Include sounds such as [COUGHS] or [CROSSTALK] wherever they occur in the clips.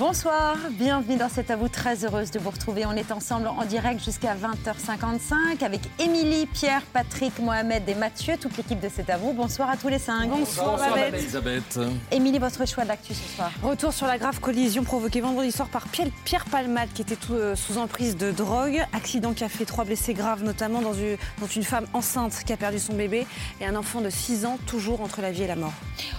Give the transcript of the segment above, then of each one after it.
Bonsoir, bienvenue dans cet à vous. Très heureuse de vous retrouver. On est ensemble en direct jusqu'à 20h55 avec Émilie, Pierre, Patrick, Mohamed et Mathieu, toute l'équipe de cet à vous. Bonsoir à tous les cinq. Bonsoir, Bonsoir, Elisabeth. Émilie, votre choix de l'actu ce soir Retour sur la grave collision provoquée vendredi soir par Pierre, Pierre Palmade qui était tout, euh, sous emprise de drogue. Accident qui a fait trois blessés graves, notamment dans une, dont une femme enceinte qui a perdu son bébé et un enfant de 6 ans toujours entre la vie et la mort.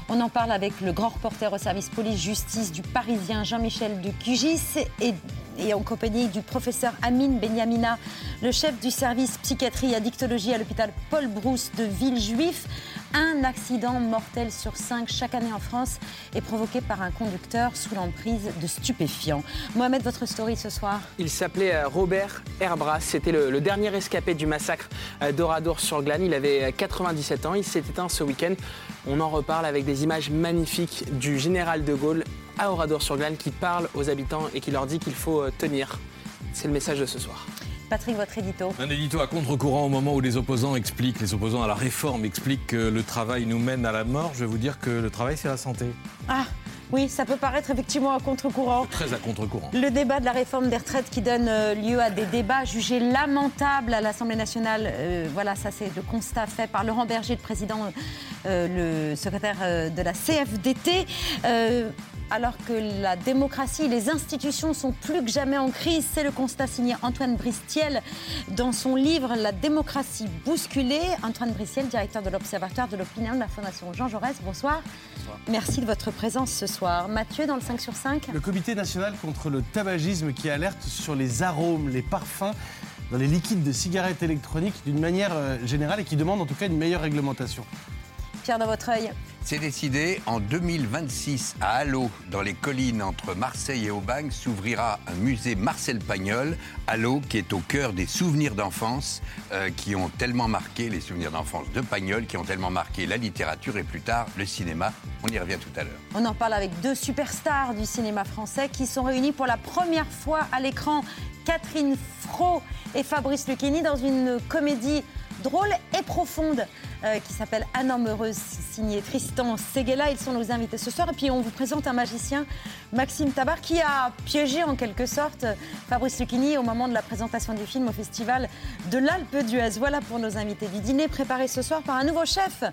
On en parle avec le grand reporter au service police-justice du Parisien Jean-Michel de Cugis et, et, en compagnie du professeur Amine Benyamina, le chef du service psychiatrie et addictologie à l'hôpital Paul Brousse de Villejuif. Un accident mortel sur cinq chaque année en France est provoqué par un conducteur sous l'emprise de stupéfiants. Mohamed, votre story ce soir Il s'appelait euh, Robert Herbras. C'était le, le, dernier rescapé du massacre euh, d'Oradour-sur-Glane. Il avait 97 ans. Il s'est éteint ce week-end. On en reparle avec des images magnifiques du général de Gaulle à Oradour-sur-Glane qui parle aux habitants et qui leur dit qu'il faut euh, tenir. C'est le message de ce soir. Patrick, votre édito. Un édito à contre-courant au moment où les opposants expliquent, les opposants à la réforme expliquent que le travail nous mène à la mort. Je vais vous dire que le travail, c'est la santé. Ah oui, ça peut paraître effectivement à contre-courant. Très à contre-courant. Le débat de la réforme des retraites qui donne euh, lieu à des débats jugés lamentables à l'Assemblée nationale. Euh, voilà, ça c'est le constat fait par Laurent Berger, le président, euh, le secrétaire de la CFDT alors que la démocratie et les institutions sont plus que jamais en crise. C'est le constat signé Antoine Bristiel dans son livre La démocratie bousculée. Antoine Bristiel, directeur de l'Observatoire de l'opinion de la Fondation Jean Jaurès. Bonsoir. Bonsoir. Merci de votre présence ce soir. Mathieu, dans le 5 sur 5. Le Comité national contre le tabagisme qui alerte sur les arômes, les parfums dans les liquides de cigarettes électroniques d'une manière euh, générale et qui demande en tout cas une meilleure réglementation. Pierre, dans votre œil. C'est décidé, en 2026, à Allo, dans les collines entre Marseille et Aubagne, s'ouvrira un musée Marcel Pagnol. Allo, qui est au cœur des souvenirs d'enfance, euh, qui ont tellement marqué les souvenirs d'enfance de Pagnol, qui ont tellement marqué la littérature et plus tard le cinéma. On y revient tout à l'heure. On en parle avec deux superstars du cinéma français qui sont réunis pour la première fois à l'écran. Catherine Fro et Fabrice Lucchini dans une comédie drôle et profonde euh, qui s'appelle Un homme heureuse, signé Tristan Seguela. Ils sont nos invités ce soir. Et puis on vous présente un magicien, Maxime Tabar, qui a piégé en quelque sorte Fabrice Lucchini au moment de la présentation du film au festival de l'Alpe d'Huez. Voilà pour nos invités du dîner préparé ce soir par un nouveau chef.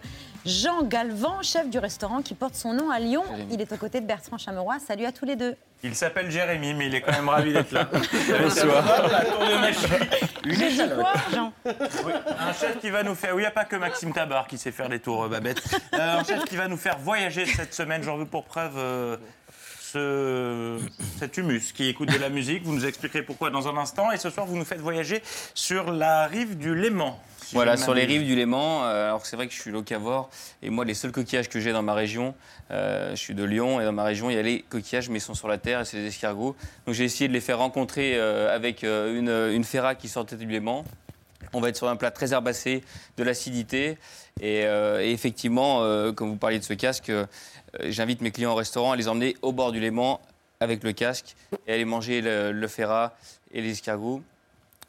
Jean Galvan, chef du restaurant qui porte son nom à Lyon. Il est aux côtés de Bertrand Chameroy. Salut à tous les deux. Il s'appelle Jérémy, mais il est quand même ravi d'être là. [LAUGHS] Bonsoir. La tour de magie. [LAUGHS] Une dit quoi, Jean? Oui, Un chef qui va nous faire. Oui, il n'y a pas que Maxime Tabar qui sait faire des tours, Babette. Euh, un chef qui va nous faire voyager cette semaine. J'en veux pour preuve. Euh, ce, cet humus qui écoute de la musique. Vous nous expliquerez pourquoi dans un instant. Et ce soir, vous nous faites voyager sur la rive du Léman. Si voilà, sur les rives du Léman. Euh, alors c'est vrai que je suis locavore et moi, les seuls coquillages que j'ai dans ma région, euh, je suis de Lyon et dans ma région, il y a les coquillages, mais ils sont sur la terre et c'est des escargots. Donc j'ai essayé de les faire rencontrer euh, avec une, une ferra qui sortait du Léman. On va être sur un plat très herbacé, de l'acidité. Et, euh, effectivement, euh, comme vous parliez de ce casque, euh, j'invite mes clients au restaurant à les emmener au bord du Léman avec le casque et aller manger le, le ferrat et les escargots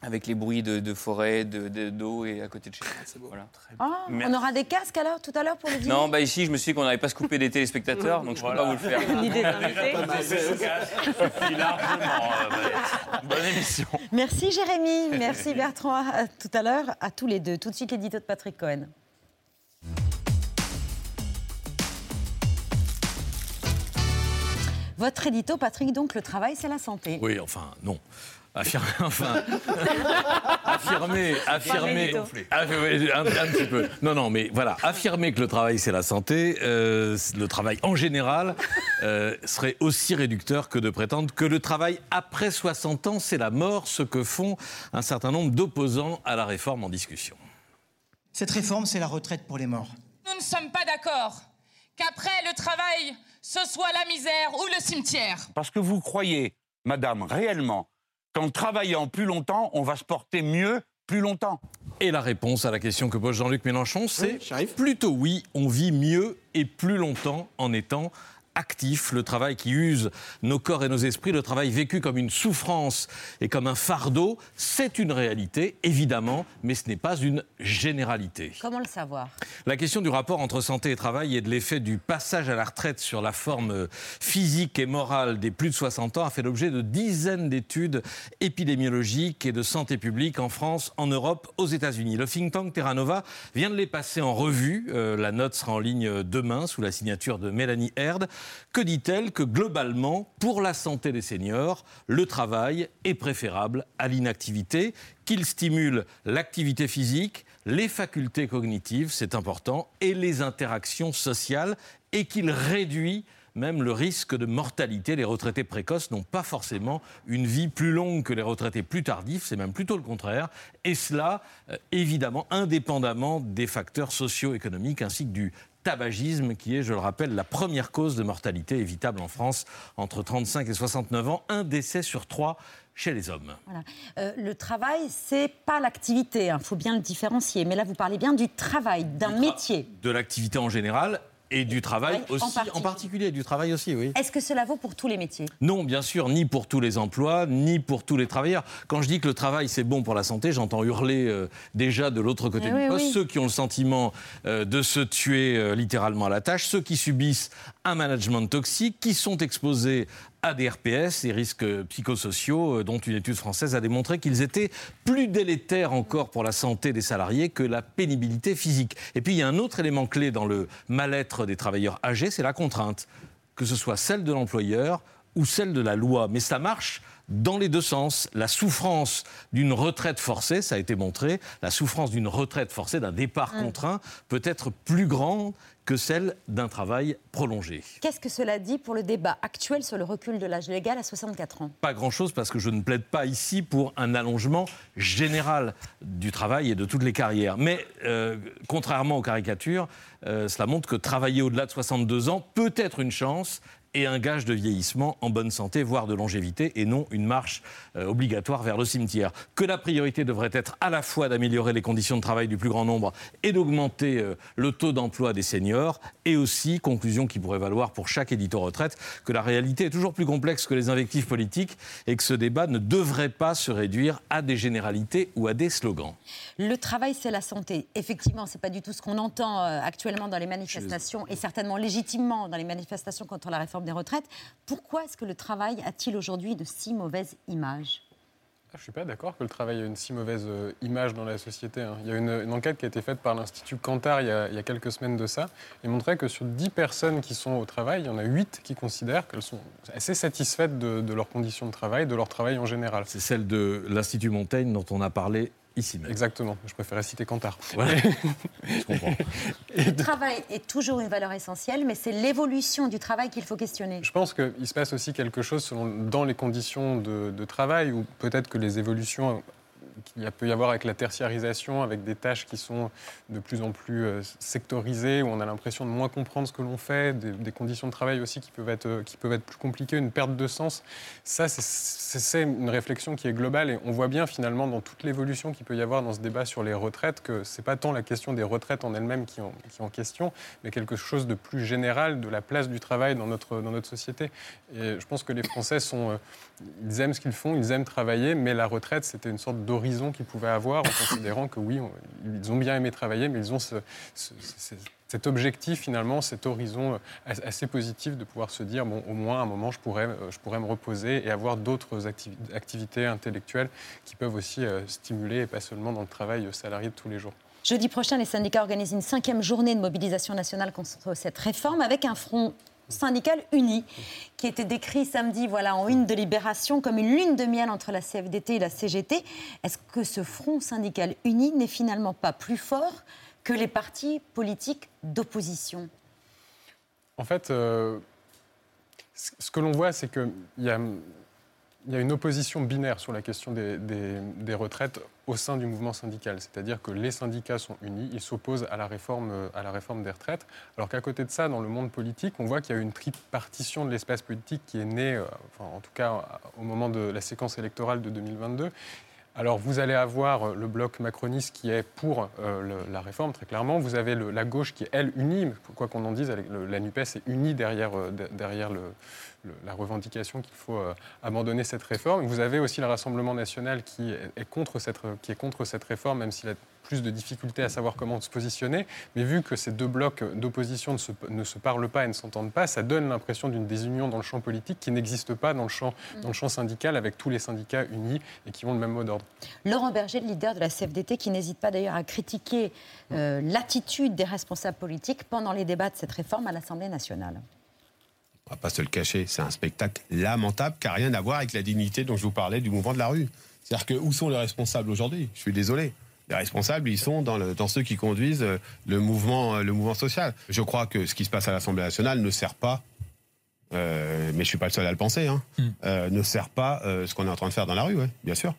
avec les bruits de, de forêt, d'eau de, de, et à côté de chez nous. Voilà. Oh, on aura des casques alors tout à l'heure pour le dîner Non, bah ici je me suis dit qu'on n'allait pas se couper des téléspectateurs, donc je ne voilà. peux pas vous le faire. L'idée d'inviter. Bonne émission. Merci Jérémy, merci Bertrand. À tout à l'heure, à tous les deux. Tout de suite l'édito de Patrick Cohen. Votre édito, Patrick, donc le travail, c'est la santé. Oui, enfin, non. Affirmer, [LAUGHS] enfin, affirmer, affirmer, un, un, petit peu. Non, non, mais voilà, affirmer que le travail c'est la santé, euh, le travail en général euh, serait aussi réducteur que de prétendre que le travail après 60 ans c'est la mort, ce que font un certain nombre d'opposants à la réforme en discussion. Cette réforme, c'est la retraite pour les morts. Nous ne sommes pas d'accord qu'après le travail, ce soit la misère ou le cimetière. Parce que vous croyez, madame, réellement, qu'en travaillant plus longtemps, on va se porter mieux plus longtemps. Et la réponse à la question que pose Jean-Luc Mélenchon, c'est plutôt oui, on vit mieux et plus longtemps en étant actif, le travail qui use nos corps et nos esprits, le travail vécu comme une souffrance et comme un fardeau, c'est une réalité, évidemment, mais ce n'est pas une généralité. Comment le savoir? La question du rapport entre santé et travail et de l'effet du passage à la retraite sur la forme physique et morale des plus de 60 ans a fait l'objet de dizaines d'études épidémiologiques et de santé publique en France, en Europe, aux États-Unis. Le think tank Terra Nova vient de les passer en revue. Euh, la note sera en ligne demain sous la signature de Mélanie Herd. Que dit-elle Que globalement, pour la santé des seniors, le travail est préférable à l'inactivité, qu'il stimule l'activité physique, les facultés cognitives, c'est important, et les interactions sociales, et qu'il réduit même le risque de mortalité. Les retraités précoces n'ont pas forcément une vie plus longue que les retraités plus tardifs, c'est même plutôt le contraire. Et cela, euh, évidemment, indépendamment des facteurs socio-économiques ainsi que du tabagisme, qui est, je le rappelle, la première cause de mortalité évitable en France entre 35 et 69 ans, un décès sur trois chez les hommes. Euh, le travail, c'est pas l'activité, il hein, faut bien le différencier. Mais là, vous parlez bien du travail, d'un métier. De l'activité en général et du travail aussi, en particulier. du travail aussi, oui. Est-ce que cela vaut pour tous les métiers? Non, bien sûr, ni pour tous les emplois, ni pour tous les travailleurs. Quand je dis que le travail, c'est bon pour la santé, j'entends hurler euh, déjà de l'autre côté eh du poste ceux qui ont le sentiment euh, de se tuer euh, littéralement à la tâche, ceux qui subissent un management toxique, qui sont exposés à des RPS, des risques psychosociaux, euh, dont une étude française a démontré qu'ils étaient plus délétères encore pour la santé des salariés que la pénibilité physique. Et puis il y a un autre élément clé dans le mal-être des travailleurs âgés, c'est la contrainte, que ce soit celle de l'employeur ou celle de la loi. Mais ça marche dans les deux sens. La souffrance d'une retraite forcée, ça a été montré, la souffrance d'une retraite forcée, d'un départ mmh. contraint, peut être plus grande que celle d'un travail prolongé. Qu'est-ce que cela dit pour le débat actuel sur le recul de l'âge légal à 64 ans? Pas grand-chose parce que je ne plaide pas ici pour un allongement général du travail et de toutes les carrières. Mais euh, contrairement aux caricatures, euh, cela montre que travailler au-delà de 62 ans peut être une chance et un gage de vieillissement en bonne santé, voire de longévité, et non une marche euh, obligatoire vers le cimetière. Que la priorité devrait être à la fois d'améliorer les conditions de travail du plus grand nombre et d'augmenter euh, le taux d'emploi des seniors, et aussi, conclusion qui pourrait valoir pour chaque édito retraite, que la réalité est toujours plus complexe que les invectives politiques et que ce débat ne devrait pas se réduire à des généralités ou à des slogans. Le travail, c'est la santé. Effectivement, c'est pas du tout ce qu'on entend euh, actuellement dans les manifestations, et certainement légitimement dans les manifestations contre la réforme des retraites. Pourquoi est-ce que le travail a-t-il aujourd'hui de si mauvaise image? Ah, je ne suis pas d'accord que le travail ait une si mauvaise euh, image dans la société. Hein. Il y a une, enquête qui a été faite par l'Institut Cantar il y, a, quelques semaines de ça, et montrait que sur 10 personnes qui sont au travail, il y en a 8 qui considèrent qu'elles sont assez satisfaites de, de leurs conditions de travail, de leur travail en général. C'est celle de l'Institut Montaigne dont on a parlé Exactement. Je préférais citer Cantar. [LAUGHS] le travail est toujours une valeur essentielle, mais c'est l'évolution du travail qu'il faut questionner. Je pense qu'il se passe aussi quelque chose dans les conditions de, de travail, ou peut-être que les évolutions qu'il peut y avoir avec la tertiarisation, avec des tâches qui sont de plus en plus euh, sectorisées, où on a l'impression de moins comprendre ce que l'on fait, des, conditions de travail aussi qui peuvent, être, euh, qui peuvent être plus compliquées, une perte de sens. Ça, c'est une réflexion qui est globale et on voit bien finalement dans toute l'évolution qu'il peut y avoir dans ce débat sur les retraites que ce n'est pas tant la question des retraites en elles-mêmes qui, est en question, mais quelque chose de plus général de la place du travail dans notre, dans notre société. Et je pense que les Français sont... Euh, ils aiment ce qu'ils font, ils aiment travailler, mais la retraite, c'était une sorte d'horizon qu'ils pouvaient avoir en considérant que oui, ils ont bien aimé travailler, mais ils ont cet objectif finalement, cet horizon euh, assez positif de pouvoir se dire, bon, au moins à un moment, je pourrais, euh, je pourrais me reposer et avoir d'autres activités intellectuelles qui peuvent aussi euh, stimuler, et pas seulement dans le travail salarié de tous les jours. Jeudi prochain, les syndicats organisent une cinquième journée de mobilisation nationale contre cette réforme avec un front syndical uni, qui était décrit samedi voilà, en une de Libération comme une lune de miel entre la CFDT et la CGT. Est-ce que ce front syndical uni n'est finalement pas plus fort que les partis politiques d'opposition? En fait, euh, ce que l'on voit, c'est qu'il y a il y a une opposition binaire sur la question des, des, retraites au sein du mouvement syndical. C'est-à-dire que les syndicats sont unis, ils s'opposent à, la réforme, à la réforme des retraites. Alors qu'à côté de ça, dans le monde politique, on voit qu'il y a une tripartition de l'espace politique qui est née, euh, enfin, en tout cas au moment de la séquence électorale de 2022. Alors vous allez avoir euh, le bloc macroniste qui est pour euh, la réforme, très clairement. Vous avez la gauche qui est, elle, unie, quoi qu'on en dise, la NUPES est unie derrière, derrière le, la revendication qu'il faut euh, abandonner cette réforme. Vous avez aussi le Rassemblement national qui est, contre cette, qui est contre cette réforme, même s'il a plus de difficultés à savoir comment se positionner. Mais vu que ces deux blocs d'opposition ne se, ne se parlent pas et ne s'entendent pas, ça donne l'impression d'une désunion dans le champ politique qui n'existe pas dans le, champ, dans le champ syndical avec tous les syndicats unis et qui ont le même mot d'ordre. Laurent Berger, le leader de la CFDT, qui n'hésite pas d'ailleurs à critiquer euh, l'attitude des responsables politiques pendant les débats de cette réforme à l'Assemblée nationale on va pas se le cacher, c'est un spectacle lamentable qui n'a rien à voir avec la dignité dont je vous parlais du mouvement de la rue. C'est-à-dire que où sont les responsables aujourd'hui? Je suis désolé. Les responsables, ils sont dans, dans, ceux qui conduisent le mouvement, le mouvement social. Je crois que ce qui se passe à l'Assemblée nationale ne sert pas, euh, mais je suis pas le seul à le penser, hein, hmm. euh, ne sert pas euh, ce qu'on est en train de faire dans la rue, ouais, bien sûr.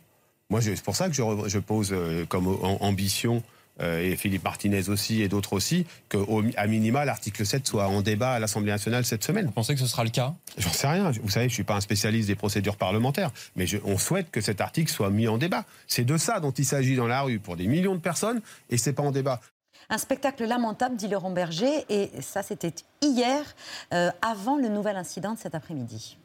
Moi, c'est pour ça que je, je pose comme ambition euh, et Philippe Martinez aussi et d'autres aussi, qu'à minima, l'article 7 soit en débat à l'Assemblée nationale cette semaine. Vous pensez que ce sera le cas? J'en sais rien. Vous savez, je ne suis pas un spécialiste des procédures parlementaires, mais on souhaite que cet article soit mis en débat. C'est de ça dont il s'agit dans la rue pour des millions de personnes et c'est pas en débat. Un spectacle lamentable, dit Laurent Berger, et ça c'était hier, euh, avant le nouvel incident de cet après-midi.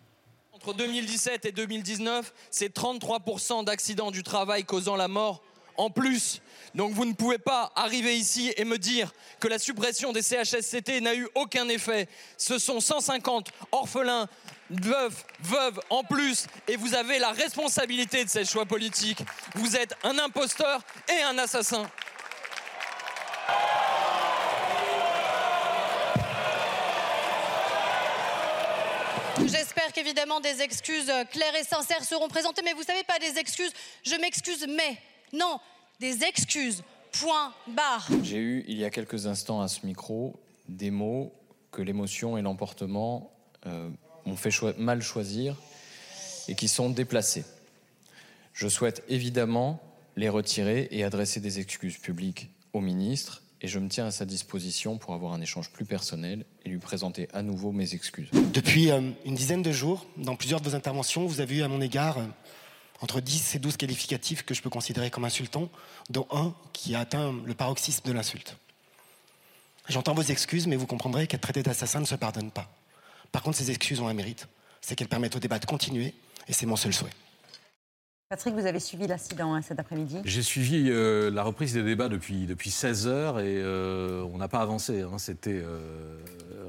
Entre 2017 et 2019, c'est 33% d'accidents du travail causant la mort en plus. Donc vous ne pouvez pas arriver ici et me dire que la suppression des CHSCT n'a eu aucun effet. Ce sont 150 orphelins, veuves, veuves en plus, et vous avez la responsabilité de ces choix politiques. Vous êtes un imposteur et un assassin. J'espère qu'évidemment des excuses claires et sincères seront présentées, mais vous savez pas des excuses, je m'excuse, mais non, des excuses. Point barre. J'ai eu, il y a quelques instants à ce micro, des mots que l'émotion et l'emportement euh, m'ont fait mal choisir et qui sont déplacés. Je souhaite évidemment les retirer et adresser des excuses publiques au ministre et je me tiens à sa disposition pour avoir un échange plus personnel et lui présenter à nouveau mes excuses. Depuis euh, une dizaine de jours, dans plusieurs de vos interventions, vous avez eu à mon égard euh, entre 10 et 12 qualificatifs que je peux considérer comme insultants, dont un qui a atteint le paroxysme de l'insulte. J'entends vos excuses, mais vous comprendrez qu'être traité d'assassin ne se pardonne pas. Par contre, ces excuses ont un mérite, c'est qu'elles permettent au débat de continuer, et c'est mon seul souhait. Patrick, vous avez suivi l'incident hein, cet après-midi? J'ai suivi euh, la reprise des débats depuis, depuis 16 heures et euh, on n'a pas avancé. Hein. C'était euh,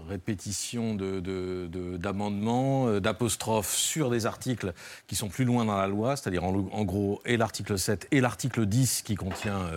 répétition d'amendements, de, d'apostrophes sur des articles qui sont plus loin dans la loi, c'est-à-dire en, en, gros et l'article 7 et l'article 10 qui contient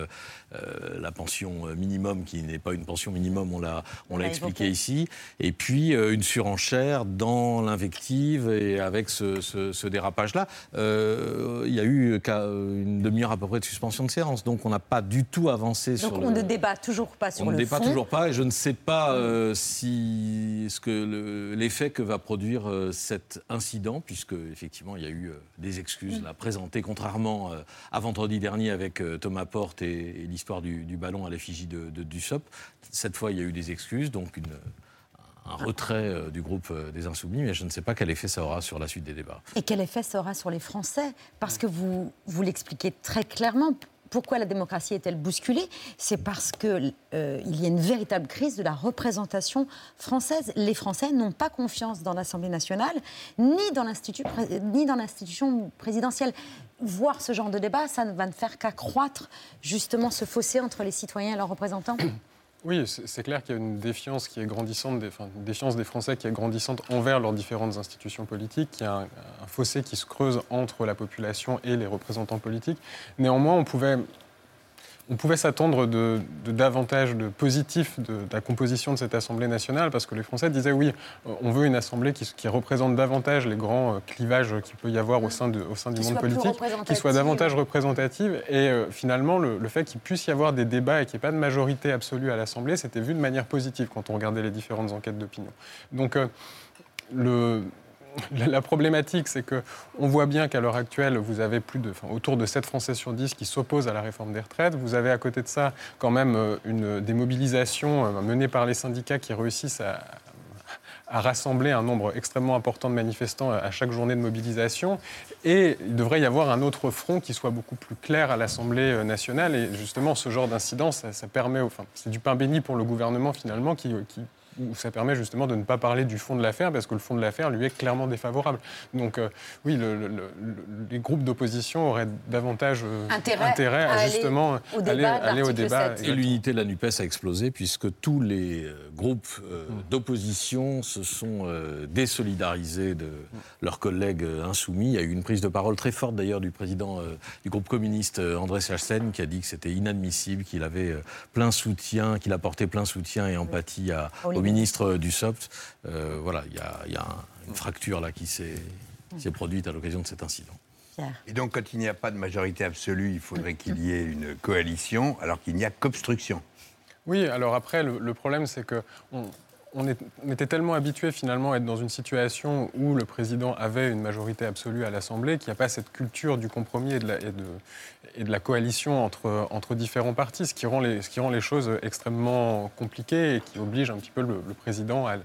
euh, la pension euh, minimum, qui n'est pas une pension minimum, on l'a, on l'a expliqué ici. Et puis euh, une surenchère dans l'invective et avec ce, dérapage-là. Il y a eu une demi-heure à peu près de suspension de séance, donc on n'a pas du tout avancé sur. Donc on ne débat toujours pas sur le fond. On ne débat toujours pas, et je ne sais pas si ce que l'effet que va produire cet incident, puisque effectivement il y a eu des excuses là, présentées, contrairement à vendredi dernier avec Thomas Porte et, et l'histoire du, ballon à l'effigie de, de Dussop. Cette fois, il y a eu des excuses, donc un retrait euh, du groupe euh, des Insoumis, mais je ne sais pas quel effet ça aura sur la suite des débats. Et quel effet ça aura sur les Français? Parce que vous, vous l'expliquez très clairement. Pourquoi la démocratie est-elle bousculée? C'est parce qu'il euh, y a une véritable crise de la représentation française. Les Français n'ont pas confiance dans l'Assemblée nationale, ni dans l'institution présidentielle voir ce genre de débat, ça ne va ne faire qu'accroître justement ce fossé entre les citoyens et leurs représentants [COUGHS] oui, c'est clair qu'il y a une défiance qui est grandissante, des, enfin, une défiance des Français qui est grandissante envers leurs différentes institutions politiques, qu'il y a un, fossé qui se creuse entre la population et les représentants politiques. Néanmoins, on pouvait on pouvait s'attendre de, davantage de positifs de, la composition de cette Assemblée nationale, parce que les Français disaient oui, euh, on veut une Assemblée qui, représente davantage les grands euh, clivages qu'il peut y avoir au sein, de, au sein du monde politique, qui soit davantage représentative. Et euh, finalement, le, fait qu'il puisse y avoir des débats et qu'il n'y ait pas de majorité absolue à l'Assemblée, c'était vu de manière positive quand on regardait les différentes enquêtes d'opinion. Donc, le, la, problématique, c'est que on voit bien qu'à l'heure actuelle, vous avez plus de, autour de 7 Français sur 10 qui s'opposent à la réforme des retraites. Vous avez à côté de ça quand même euh, une, des mobilisations euh, menées par les syndicats qui réussissent à, rassembler un nombre extrêmement important de manifestants à chaque journée de mobilisation. Et il devrait y avoir un autre front qui soit beaucoup plus clair à l'Assemblée euh, nationale. Et justement, ce genre d'incident, ça, permet, c'est du pain béni pour le gouvernement finalement qui, qui où ça permet justement de ne pas parler du fond de l'affaire, parce que le fond de l'affaire lui est clairement défavorable. Donc euh, oui, le, le, le, les groupes d'opposition auraient davantage euh, Intérêt intérêt, à à, aller justement au débat de aller au débat. 7. Et l'unité de la NUPES a explosé puisque tous les euh, groupes euh, d'opposition se sont euh, désolidarisés de leurs collègues insoumis. Il y a eu une prise de parole très forte d'ailleurs du président euh, du groupe communiste André Chassen qui a dit que c'était inadmissible, qu'il avait plein soutien, qu'il apportait plein soutien et empathie à- au. Ministre du SOPT. Euh, voilà, il y a, il y a un- une fracture là qui s'est qui s'est produite à l'occasion de cet incident. Et donc, quand il n'y a pas de majorité absolue, il faudrait qu'il y ait une coalition, alors qu'il n'y a qu'obstruction. Oui, alors après, le, le problème, c'est que on, on est- on était tellement habitué finalement à être dans une situation où le président avait une majorité absolue à l'Assemblée qu'il n'y a pas cette culture du compromis et de la, et de, et de la coalition entre, entre différents partis, ce qui, rend les, ce qui rend les choses extrêmement compliquées et qui oblige un petit peu le, le président à,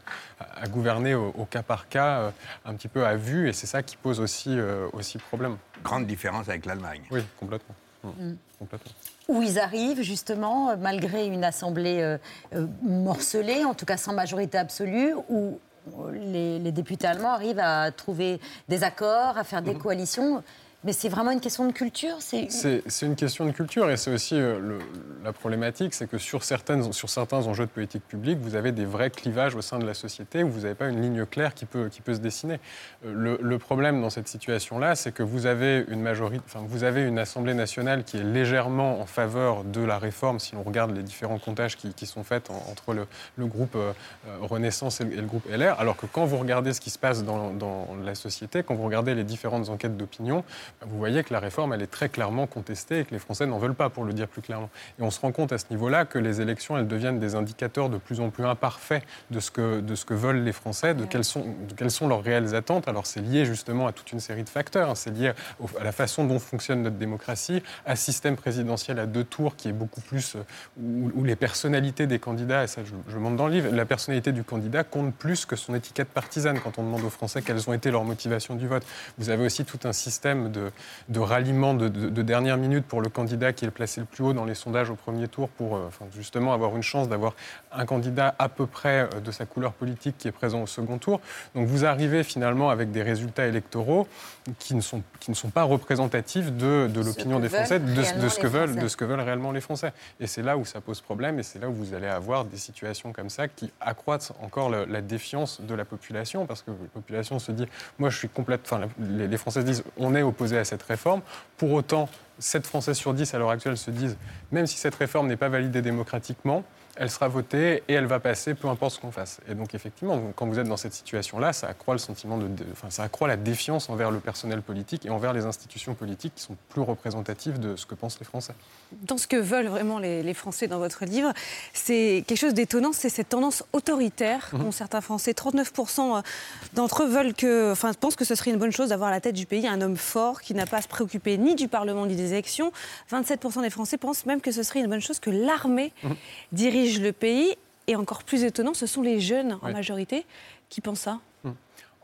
gouverner au, au cas par cas, euh, un petit peu à vue, et c'est ça qui pose aussi, euh, aussi problème. Grande différence avec l'Allemagne. Oui, complètement. Mm. complètement. Où ils arrivent, justement, euh, malgré une assemblée euh, euh, morcelée, en tout cas sans majorité absolue, où les, les députés allemands arrivent à trouver des accords, à faire des coalitions. Mais c'est vraiment une question de culture c'est... Une question de culture et c'est aussi euh, la problématique, c'est que sur, certains enjeux de politique publique, vous avez des vrais clivages au sein de la société où vous n'avez pas une ligne claire qui peut, se dessiner. Euh, Le, problème dans cette situation-là, c'est que vous avez une majorité, enfin vous avez une Assemblée nationale qui est légèrement en faveur de la réforme si on regarde les différents comptages qui, sont faits en- entre le, groupe euh, Renaissance et le, groupe LR, alors que quand vous regardez ce qui se passe dans la société, quand vous regardez les différentes enquêtes d'opinion, vous voyez que la réforme, elle est très clairement contestée et que les Français n'en veulent pas, pour le dire plus clairement. Et on se rend compte à ce niveau-là que les élections, elles deviennent des indicateurs de plus en plus imparfaits de ce que, de ce que veulent les Français, de quelles sont, de quelles sont leurs réelles attentes. Alors c'est lié justement à toute une série de facteurs. hein. C'est lié au- à la façon dont fonctionne notre démocratie, à un système présidentiel à deux tours qui est beaucoup plus... euh, où, où les personnalités des candidats, et ça je, je montre dans le livre, la personnalité du candidat compte plus que son étiquette partisane quand on demande aux Français quelles ont été leurs motivations du vote. Vous avez aussi tout un système de, de ralliement de, de- de dernière minute pour le candidat qui est placé le plus haut dans les sondages au premier tour pour euh, enfin, justement avoir une chance d'avoir un candidat à peu près euh, de sa couleur politique qui est présent au second tour. Donc vous arrivez finalement avec des résultats électoraux qui ne sont, qui ne sont pas représentatifs de, de l'opinion des Français, de, ce que veulent, Français. de ce que veulent réellement les Français. Et c'est là où ça pose problème et c'est là où vous allez avoir des situations comme ça qui accroissent encore la défiance de la population parce que la population se dit moi je suis complète, enfin les, les Français se disent on est opposé à cette réforme. Pour autant, 7 Français sur 10 à l'heure actuelle se disent même si cette réforme n'est pas validée démocratiquement, elle sera votée et elle va passer, peu importe ce qu'on fasse. Et donc, effectivement, quand vous êtes dans cette situation-là, ça accroît le sentiment de, enfin, ça accroît la défiance envers le personnel politique et envers les institutions politiques qui sont plus représentatives de ce que pensent les Français. dans ce que veulent vraiment les, les Français dans votre livre, c'est quelque chose d'étonnant, c'est cette tendance autoritaire Mhm. qu'ont certains Français. 39% d'entre eux veulent que, enfin, pensent que ce serait une bonne chose d'avoir à la tête du pays un homme fort qui n'a pas à se préoccuper ni du Parlement ni des élections. 27% des Français pensent même que ce serait une bonne chose que l'armée Mhm. dirige le pays. Et encore plus étonnant, ce sont les jeunes en Oui. majorité qui pensent ça.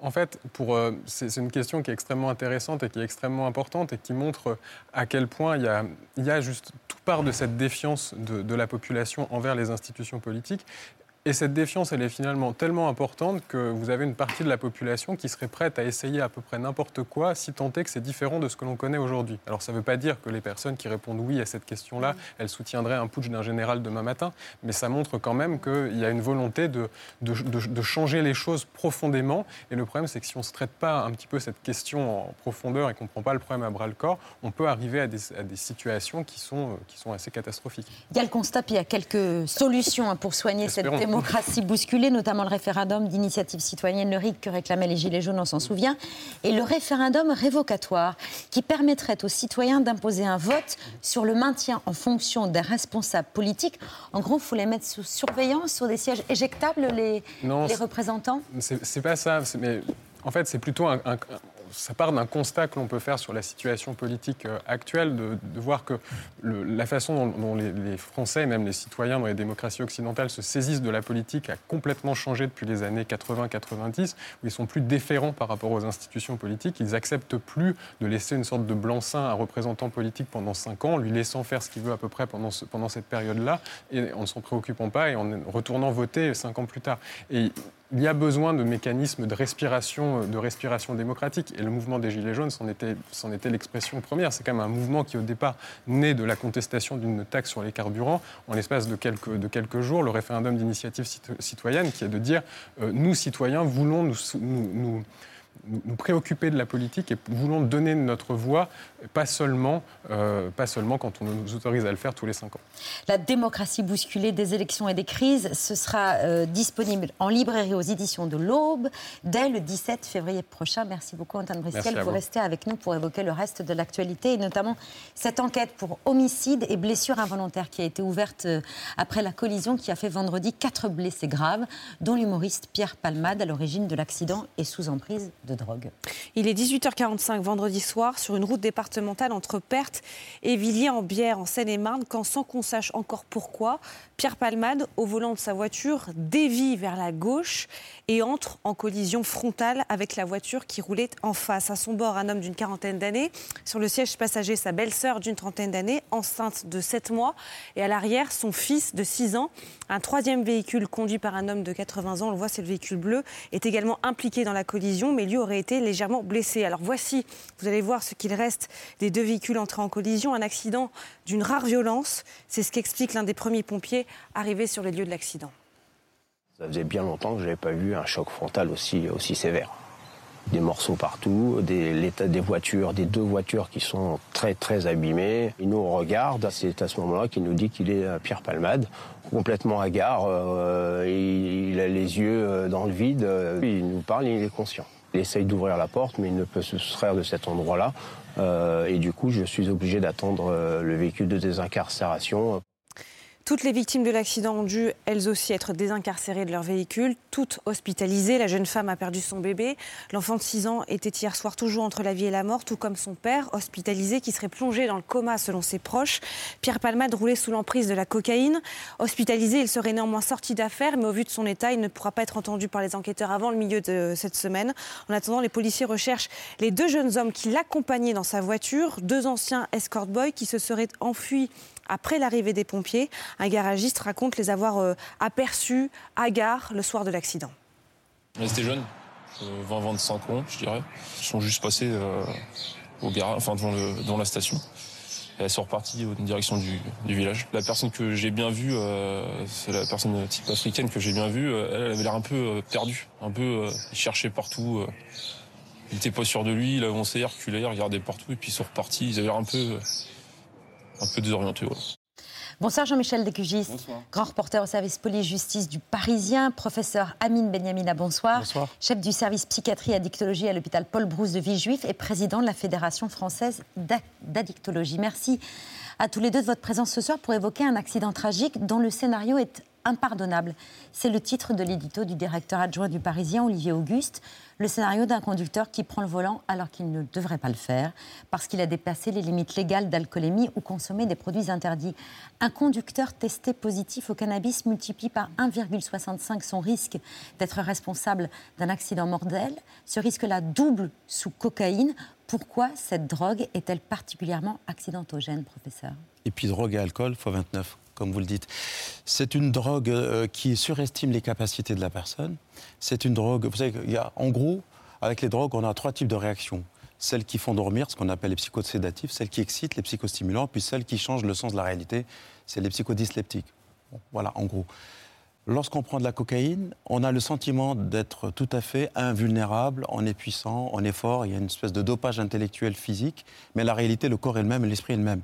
En fait, pour, euh, c'est une question qui est extrêmement intéressante et qui est extrêmement importante et qui montre euh, à quel point il y a, il y a juste tout part de cette défiance de, de la population envers les institutions politiques. Et cette défiance, elle est finalement tellement importante que vous avez une partie de la population qui serait prête à essayer à peu près n'importe quoi si tant est que c'est différent de ce que l'on connaît aujourd'hui. Alors ça ne veut pas dire que les personnes qui répondent oui à cette question-là, elles soutiendraient un putsch d'un général demain matin, mais ça montre quand même qu'il y a une volonté de, de, de- de changer les choses profondément. Et le problème, c'est que si on ne se traite pas un petit peu cette question en profondeur et qu'on ne prend pas le problème à bras le corps, on peut arriver à des, à des situations qui sont, euh, qui sont assez catastrophiques. Il y a le constat, puis il y a quelques solutions hein, pour soigner cette Espérons. Démocratie bousculée, notamment le référendum d'initiative citoyenne, le RIC, que réclamaient les Gilets jaunes, on s'en souvient, et le référendum révocatoire, qui permettrait aux citoyens d'imposer un vote sur le maintien en fonction des responsables politiques. En gros, il faut les mettre sous surveillance, sur des sièges éjectables, les, Non, les représentants? C'est c'est pas ça. Mais En fait, c'est plutôt un, un- ça part d'un constat que l'on peut faire sur la situation politique euh, actuelle, de, voir que la façon dont, les, les Français, même les citoyens dans les démocraties occidentales, se saisissent de la politique a complètement changé depuis les années 80-90, où ils sont plus déférents par rapport aux institutions politiques. Ils acceptent plus de laisser une sorte de blanc-seing à un représentant politique pendant cinq ans, lui laissant faire ce qu'il veut à peu près pendant, ce- pendant cette période-là, et en ne s'en préoccupant pas et en retournant voter cinq ans plus tard. Il y a besoin de mécanismes de respiration, de respiration démocratique. Et le mouvement des Gilets jaunes, c'en était, l'expression première. C'est quand même un mouvement qui, au départ, naît de la contestation d'une taxe sur les carburants. En l'espace de quelques, jours, le référendum d'initiative cito- citoyenne, qui est de dire euh, nous, citoyens, voulons nous- nous- préoccuper de la politique et voulons donner notre voix, pas seulement, euh, pas seulement quand on nous autorise à le faire tous les cinq ans. La démocratie bousculée des élections et des crises, ce sera euh, disponible en librairie aux éditions de l'Aube dès le 17 février prochain. Merci beaucoup Antoine à Vous vous. restez avec nous pour évoquer le reste de l'actualité et notamment cette enquête pour homicide et blessure involontaire qui a été ouverte euh, après la collision qui a fait vendredi quatre blessés graves, dont l'humoriste Pierre Palmade à l'origine de l'accident et sous emprise de Il est 18h45 vendredi soir sur une route départementale entre Perthes et Villiers-en-Bière en Seine-et-Marne quand sans qu'on sache encore pourquoi, Pierre Palmade, au volant de sa voiture, dévie vers la gauche et entre en collision frontale avec la voiture qui roulait en face. À son bord, un homme d'une quarantaine d'années. Sur le siège passager, sa belle-sœur d'une trentaine d'années, enceinte de 7 mois. Et à l'arrière, son fils de 6 ans. Un troisième véhicule conduit par un homme de 80 ans, on le voit, c'est le véhicule bleu, est également impliqué dans la collision, mais lui aurait été légèrement blessé. Alors voici, vous allez voir ce qu'il reste des deux véhicules entrés en collision. Un accident d'une rare violence. C'est ce qu'explique l'un des premiers pompiers arrivés sur les lieux de l'accident. Ça faisait bien longtemps que je n'avais pas vu un choc frontal aussi, aussi sévère. Des morceaux partout, des, l'état des voitures, des deux voitures qui sont très très abîmées. Et nous regarde, c'est à ce moment-là qu'il nous dit qu'il est Pierre Palmade, complètement hagard, euh, il, il a les yeux euh, dans le vide, il nous parle, il est conscient. Il essaye d'ouvrir la porte, mais il ne peut se soustraire de cet endroit-là. Euh, et du coup, je suis obligé d'attendre euh, le véhicule de désincarcération. Toutes les victimes de l'accident ont dû, elles aussi, être désincarcérées de leur véhicule, toutes hospitalisées. La jeune femme a perdu son bébé. L'enfant de 6 ans était hier soir toujours entre la vie et la mort, tout comme son père, hospitalisé, qui serait plongé dans le coma selon ses proches. Pierre Palmade roulait sous l'emprise de la cocaïne. Hospitalisé, il serait néanmoins sorti d'affaires, mais au vu de son état, il ne pourra pas être entendu par les enquêteurs avant le milieu de cette semaine. En attendant, les policiers recherchent les deux jeunes hommes qui l'accompagnaient dans sa voiture, deux anciens escort boys qui se seraient enfuis après l'arrivée des pompiers. Un garagiste raconte les avoir euh, aperçus à gare le soir de l'accident. Ils étaient jeunes, euh, 20-25 ans, je dirais. Ils sont juste passés euh, au garage, enfin devant, la station. Et elles sont reparties en direction du, village. La personne que j'ai bien vue, euh, c'est la personne type africaine que j'ai bien vue. euh, elle, avait l'air un peu euh, perdue, un peu euh, il cherchait partout. euh. il était pas sûr de lui, il avançait, reculait, regardait partout et puis ils sont repartis. Ils avaient l'air un peu, euh, un peu désorientés. voilà. Bonsoir Jean-Michel Descugis, grand reporter au service police-justice du Parisien, professeur Amine Benyamina, bonsoir. Chef du service psychiatrie et addictologie à l'hôpital Paul Brousse de Villejuif et président de la Fédération française d'addictologie. Merci à tous les deux de votre présence ce soir pour évoquer un accident tragique dont le scénario est impardonnable. C'est le titre de l'édito du directeur adjoint du Parisien, Olivier Auguste, le scénario d'un conducteur qui prend le volant alors qu'il ne devrait pas le faire, parce qu'il a dépassé les limites légales d'alcoolémie ou consommé des produits interdits. Un conducteur testé positif au cannabis multiplie par 1,65 son risque d'être responsable d'un accident mortel. Ce risque-là double sous cocaïne. Pourquoi cette drogue est-elle particulièrement accidentogène, professeur? Et puis drogue et alcool, x 29, comme vous le dites. C'est une drogue euh, qui surestime les capacités de la personne. C'est une drogue, vous savez, y a, en gros, avec les drogues, on a trois types de réactions. Celles qui font dormir, ce qu'on appelle les psychosédatifs, celles qui excitent, les psychostimulants, puis celles qui changent le sens de la réalité, c'est les psychodysleptiques. Bon, voilà, en gros. Lorsqu'on prend de la cocaïne, on a le sentiment d'être tout à fait invulnérable, on est puissant, on est fort, il y a une espèce de dopage intellectuel physique, mais la réalité, le corps est le même l'esprit est le même.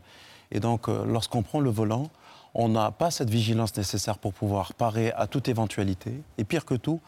Et donc, euh, lorsqu'on prend le volant, on n'a pas cette vigilance nécessaire pour pouvoir parer à toute éventualité. Et pire que tout,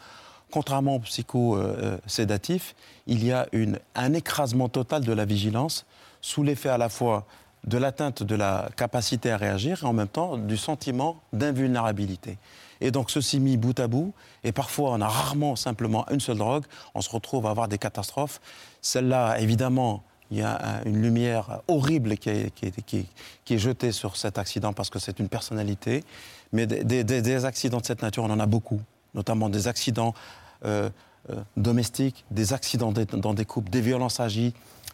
contrairement aux psychosédatifs, il y a un écrasement total de la vigilance sous l'effet à la fois de l'atteinte de la capacité à réagir et en même temps du sentiment d'invulnérabilité. Et donc ceci mis bout à bout, et parfois on a rarement simplement une seule drogue, on se retrouve à avoir des catastrophes. Celle-là, évidemment, il y a un- une lumière horrible qui est, jetée sur cet accident parce que c'est une personnalité. Mais des, accidents de cette nature, on en a beaucoup, notamment des accidents euh, domestiques, des accidents dans des couples, des violences agies,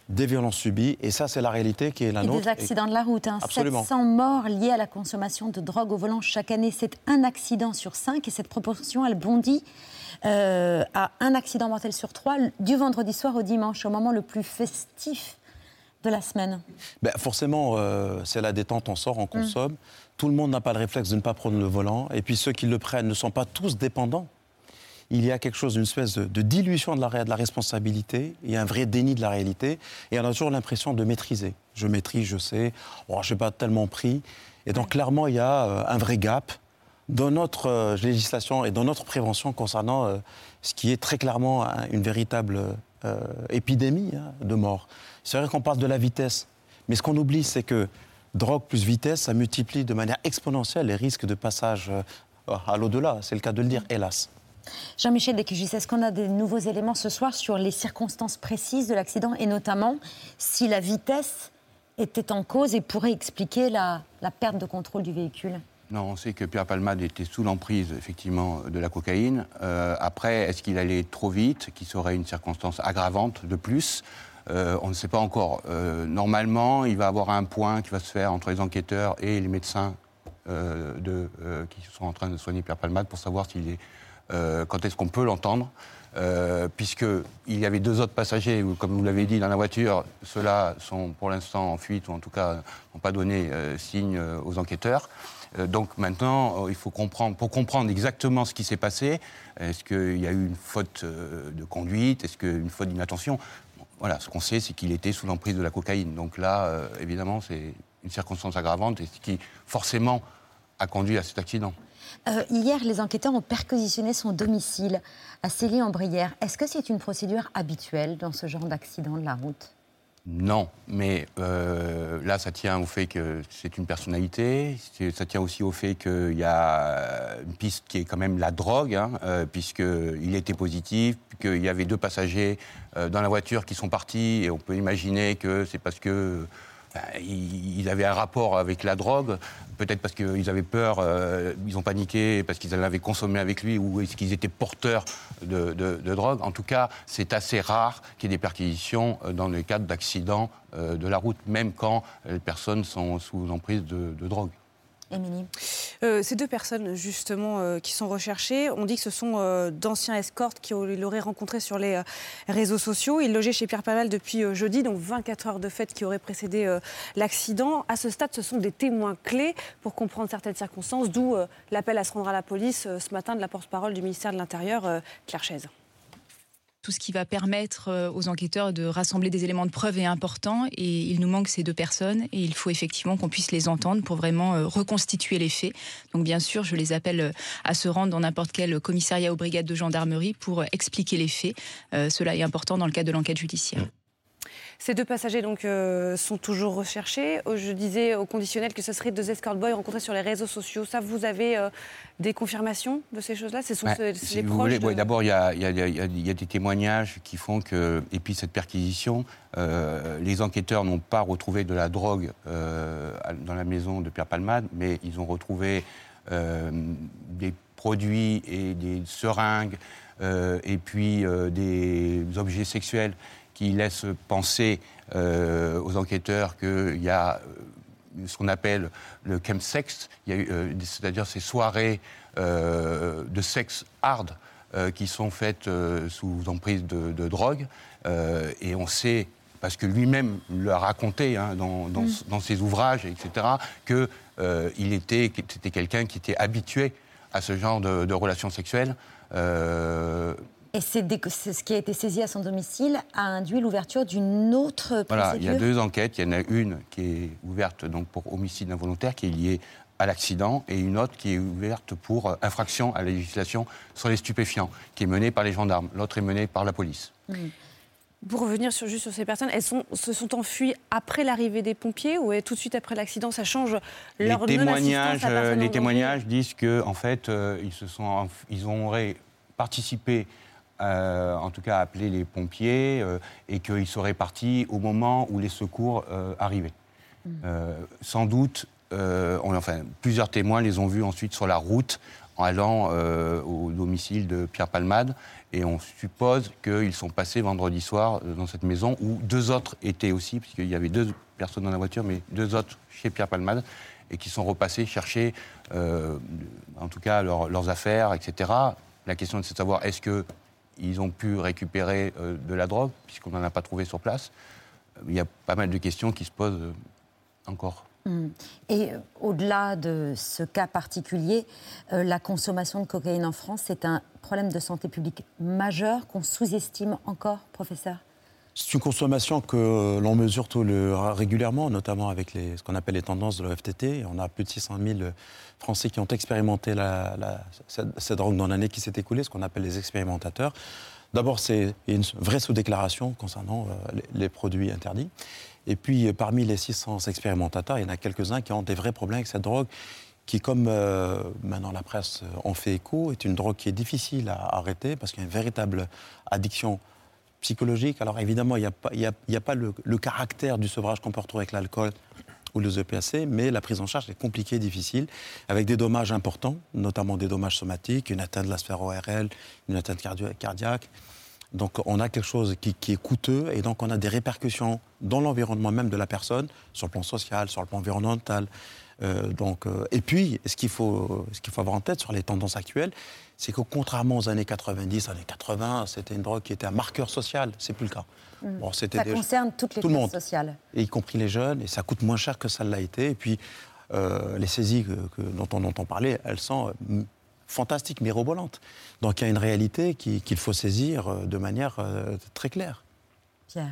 des violences subies. Et ça, c'est la réalité qui est la Et nôtre. des accidents de la route. hein. Absolument. 700 morts liés à la consommation de drogue au volant chaque année. C'est un accident sur cinq et cette proportion, elle bondit euh, à un accident mortel sur trois du vendredi soir au dimanche, au moment le plus festif de la semaine. Ben, forcément, euh, c'est la détente, on sort, on consomme. Tout le monde n'a pas le réflexe de ne pas prendre le volant. Et puis ceux qui le prennent ne sont pas tous dépendants. Il y a quelque chose, une espèce de, dilution de la, de la responsabilité. Il y a un vrai déni de la réalité. Et on a toujours l'impression de maîtriser. Je maîtrise, je sais. Oh, je n'ai pas tellement pris. Et donc, clairement, il y a euh, un vrai gap dans notre euh, législation et dans notre prévention concernant euh, ce qui est très clairement un- une véritable épidémie hein, de mort. C'est vrai qu'on parle de la vitesse, mais ce qu'on oublie, c'est que drogue plus vitesse, ça multiplie de manière exponentielle les risques de passage à l'au-delà. C'est le cas de le dire, hélas. Jean-Michel Descugis, est-ce qu'on a des nouveaux éléments ce soir sur les circonstances précises de l'accident et notamment si la vitesse était en cause et pourrait expliquer la, perte de contrôle du véhicule? Non, on sait que Pierre Palmade était sous l'emprise, effectivement, de la cocaïne. Euh, après, est-ce qu'il allait trop vite, qu'il serait une circonstance aggravante de plus? Euh, On ne sait pas encore. Euh, normalement, il va avoir un point qui va se faire entre les enquêteurs et les médecins de, qui sont en train de soigner Pierre Palmade pour savoir s'il est, quand est-ce qu'on peut l'entendre? Euh, Puisqu'il y avait deux autres passagers, comme vous l'avez dit, dans la voiture, ceux-là sont pour l'instant en fuite, ou en tout cas n'ont pas donné euh, signe euh, aux enquêteurs. Euh, donc maintenant, euh, il faut comprendre, pour comprendre exactement ce qui s'est passé, est-ce qu'il y a eu une faute euh, de conduite, est-ce qu'une faute d'inattention? Voilà, ce qu'on sait, c'est qu'il était sous l'emprise de la cocaïne. Donc là, euh, évidemment, c'est une circonstance aggravante et ce qui, forcément, a conduit à cet accident. Euh, Hier, les enquêteurs ont perquisitionné son domicile à Célie-en-Brière. Est-ce que c'est une procédure habituelle dans ce genre d'accident de la route? Non, mais euh, là, ça tient au fait que c'est une personnalité. Ça tient aussi au fait qu'il y a une piste qui est quand même la drogue, hein, euh, puisqu'il était positif, qu'il y avait deux passagers dans la voiture qui sont partis, et on peut imaginer que c'est parce que ils avaient un rapport avec la drogue, peut-être parce qu'ils avaient peur, euh, ils ont paniqué parce qu'ils l'avaient consommé avec lui ou est-ce qu'ils étaient porteurs de, drogue. En tout cas, c'est assez rare qu'il y ait des perquisitions euh, dans le cadre d'accidents euh, de la route, même quand les personnes sont sous emprise de drogue. Euh, ces deux personnes, justement, euh, qui sont recherchées, on dit que ce sont euh, d'anciens escortes qui l'auraient rencontré sur les réseaux sociaux. Il logeait chez Pierre Palal depuis jeudi, donc 24 heures de fête qui auraient précédé l'accident. À ce stade, ce sont des témoins clés pour comprendre certaines circonstances, d'où l'appel à se rendre à la police ce matin de la porte-parole du ministère de l'Intérieur, Claire Chaise. Tout ce qui va permettre euh, aux enquêteurs de rassembler des éléments de preuve est important et il nous manque ces deux personnes et il faut effectivement qu'on puisse les entendre pour vraiment euh, reconstituer les faits. Donc bien sûr, je les appelle euh, à se rendre dans n'importe quel commissariat ou brigade de gendarmerie pour expliquer les faits. Cela est important dans le cadre de l'enquête judiciaire. Ces deux passagers donc, euh, sont toujours recherchés. Euh, Je disais au conditionnel que ce seraient deux escort boys rencontrés sur les réseaux sociaux. Ça, vous avez euh, des confirmations de ces choses-là? Ce sont Ouais, ce- si les vous proches voulez, de- ouais, d'abord, il y a, y y y des témoignages qui font que, et puis cette perquisition, euh, les enquêteurs n'ont pas retrouvé de la drogue dans la maison de Pierre Palmade, mais ils ont retrouvé des produits et des seringues, euh, et puis euh, des objets sexuels qui laissent penser euh, aux enquêteurs qu'il y a euh, ce qu'on appelle le chemsex, euh, c'est-à-dire ces soirées euh, de sexe hard qui sont faites sous emprise de, de drogue. Et on sait, parce que lui-même l'a raconté hein, dans, dans- Mm. dans ses ouvrages, etc., que euh, il était, quelqu'un qui était habitué à ce genre de, de relations sexuelles. Et c'est ce qui a été saisi à son domicile a induit l'ouverture d'une autre Voilà, il y a procédure. deux enquêtes. Il y en a une qui est ouverte donc, pour homicide involontaire, qui est liée à l'accident, et une autre qui est ouverte pour euh, infraction à la législation sur les stupéfiants, qui est menée par les gendarmes. L'autre est menée par la police. Mm. Pour revenir sur, juste sur ces personnes, elles sont, se sont enfuies après l'arrivée des pompiers ou est- tout de suite après l'accident Ça change leur les témoignages, à euh, personne en les témoignages disent que en fait, euh, ils se sont, ils auraient participé, euh, en tout cas, appeler les pompiers euh, et qu'ils seraient partis au moment où les secours euh, arrivaient. Euh, sans doute, on- enfin, plusieurs témoins les ont vus ensuite sur la route en allant au domicile de Pierre Palmade. Et on suppose qu'ils sont passés vendredi soir dans cette maison où deux autres étaient aussi, puisqu'il y avait deux personnes dans la voiture, mais deux autres chez Pierre Palmade, et qui sont repassés chercher, euh, en tout cas, leurs- leurs affaires, etc. La question, c'est de savoir est-ce qu'ils ont pu récupérer euh, de la drogue, puisqu'on n'en a pas trouvé sur place. Il y a pas mal de questions qui se posent euh, encore. Mm. Et euh, au-delà de ce cas particulier, la consommation de cocaïne en France, c'est un problème de santé publique majeur qu'on sous-estime encore, professeur? C'est une consommation que l'on mesure tout le, régulièrement, notamment avec ce qu'on appelle les tendances de l'OFTT. On a plus de 600 000 Français qui ont expérimenté la, la- cette, drogue dans l'année qui s'est écoulée, ce qu'on appelle les expérimentateurs. D'abord, c'est une vraie sous-déclaration concernant euh, les, les produits interdits. Et puis, euh, parmi les 600 expérimentateurs, il y en a quelques-uns qui ont des vrais problèmes avec cette drogue, qui, comme euh, maintenant la presse en fait écho, est une drogue qui est difficile à arrêter parce qu'il y a une véritable addiction psychologique. Alors évidemment, il n'y a pas, a- pas le, caractère du sevrage qu'on peut retrouver avec l'alcool ou les EPAC, mais la prise en charge est compliquée, difficile, avec des dommages importants, notamment des dommages somatiques, une atteinte de la sphère ORL, une atteinte cardiaque. Donc on a quelque chose qui est coûteux et donc on a des répercussions dans l'environnement même de la personne, sur le plan social, sur le plan environnemental. Euh, donc, euh, et puis, ce qu'il faut, qu'il faut avoir en tête sur les tendances actuelles, c'est que contrairement aux années 90, années 80, c'était une drogue qui était un marqueur social. C'est plus le cas. Mm. Bon, Ça des- concerne toutes les tout le classes sociales. et y compris les jeunes, et ça coûte moins cher que ça l'a été. Et puis, euh, les saisies que- que- dont on entend parler, elles sont euh, fantastiques, mirobolantes. Donc il y a une réalité qui- qu'il faut saisir euh, de manière très claire. Pierre.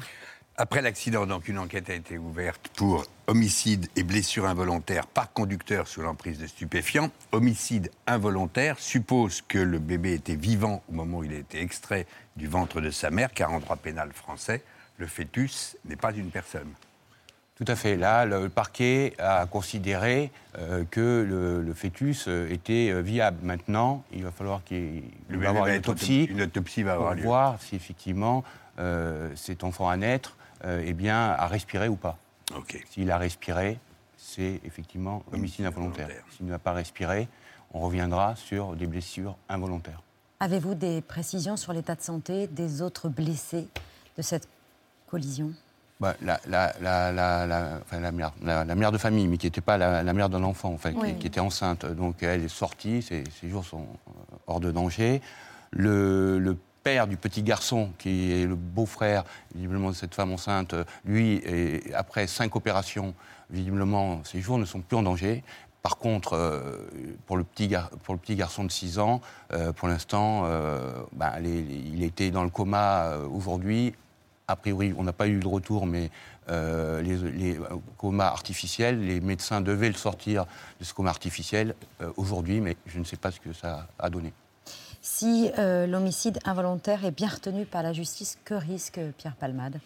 Après l'accident, donc une enquête a été ouverte pour homicide et blessure involontaire par conducteur sous l'emprise de stupéfiants. Homicide involontaire suppose que le bébé était vivant au moment où il a été extrait du ventre de sa mère, car en droit pénal français, le fœtus n'est pas une personne. Tout à fait. Là, le parquet a considéré euh, que le, le fœtus euh, était euh, viable. Maintenant, il va falloir qu'il va avoir va une autopsie. auto- une autopsie va avoir pour lieu. voir si effectivement euh, cet enfant à naître eh bien, a respiré ou pas. S'il a respiré, c'est effectivement homicide involontaire. S'il n'a pas respiré, on reviendra sur des blessures involontaires. Avez-vous des précisions sur l'état de santé des autres blessés de cette collision? Bah, la, la- la- la- la- enfin, la mère, la- la mère de famille, mais qui n'était pas la, la mère d'un enfant, enfin, qui- Oui. qui, était enceinte. Donc elle est sortie, ses, ses jours sont euh, hors de danger. Le, le père du petit garçon, qui est le beau-frère, visiblement, de cette femme enceinte, lui, après cinq opérations, visiblement, ses jours ne sont plus en danger. Par contre, euh, pour, le petit garçon de 6 ans, euh, pour l'instant, euh, les- il était dans le coma aujourd'hui. A priori, on n'a pas eu de retour, mais les, les comas artificiels, les médecins devaient le sortir de ce coma artificiel aujourd'hui, mais je ne sais pas ce que ça a donné. Si euh, l'homicide involontaire est bien retenu par la justice, que risque Pierre Palmade?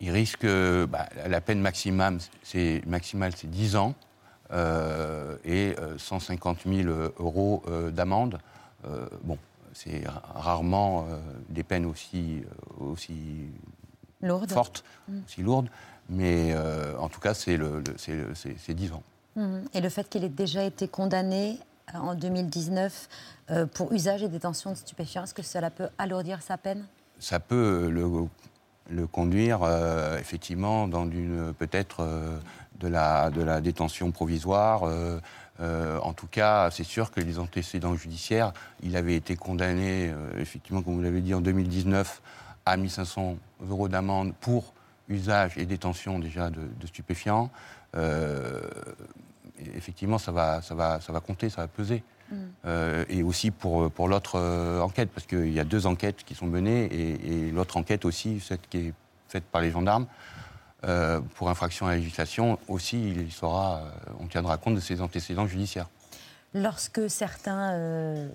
Il risque euh, bah, la peine maximum, maximale, c'est 10 ans euh, et euh, 150 000 euros euh, d'amende. Euh, bon, c'est ra- rarement euh, des peines aussi, euh, aussi Lourdes. fortes, Mm. aussi lourdes, mais euh, en tout cas, c'est le, le- c'est le- c'est- c'est 10 ans. Mhm. Et le fait qu'il ait déjà été condamné euh, en 2019 euh, pour usage et détention de stupéfiants, est-ce que cela peut alourdir sa peine? Ça peut le, conduire euh, effectivement dans une peut-être euh, de, la, détention provisoire. en tout cas, c'est sûr que les antécédents judiciaires, il avait été condamné, effectivement, comme vous l'avez dit, en 2019 à 1500 euros d'amende pour usage et détention déjà de, stupéfiants. Effectivement, ça va, ça, va, ça va compter, ça va peser. Euh, et aussi pour, pour l'autre euh, enquête, parce qu'il y a deux enquêtes qui sont menées, et, et l'autre enquête aussi, celle qui est faite par les gendarmes, euh, pour infraction à la législation, aussi, il sera, on tiendra compte de ses antécédents judiciaires. Lorsque certains euh,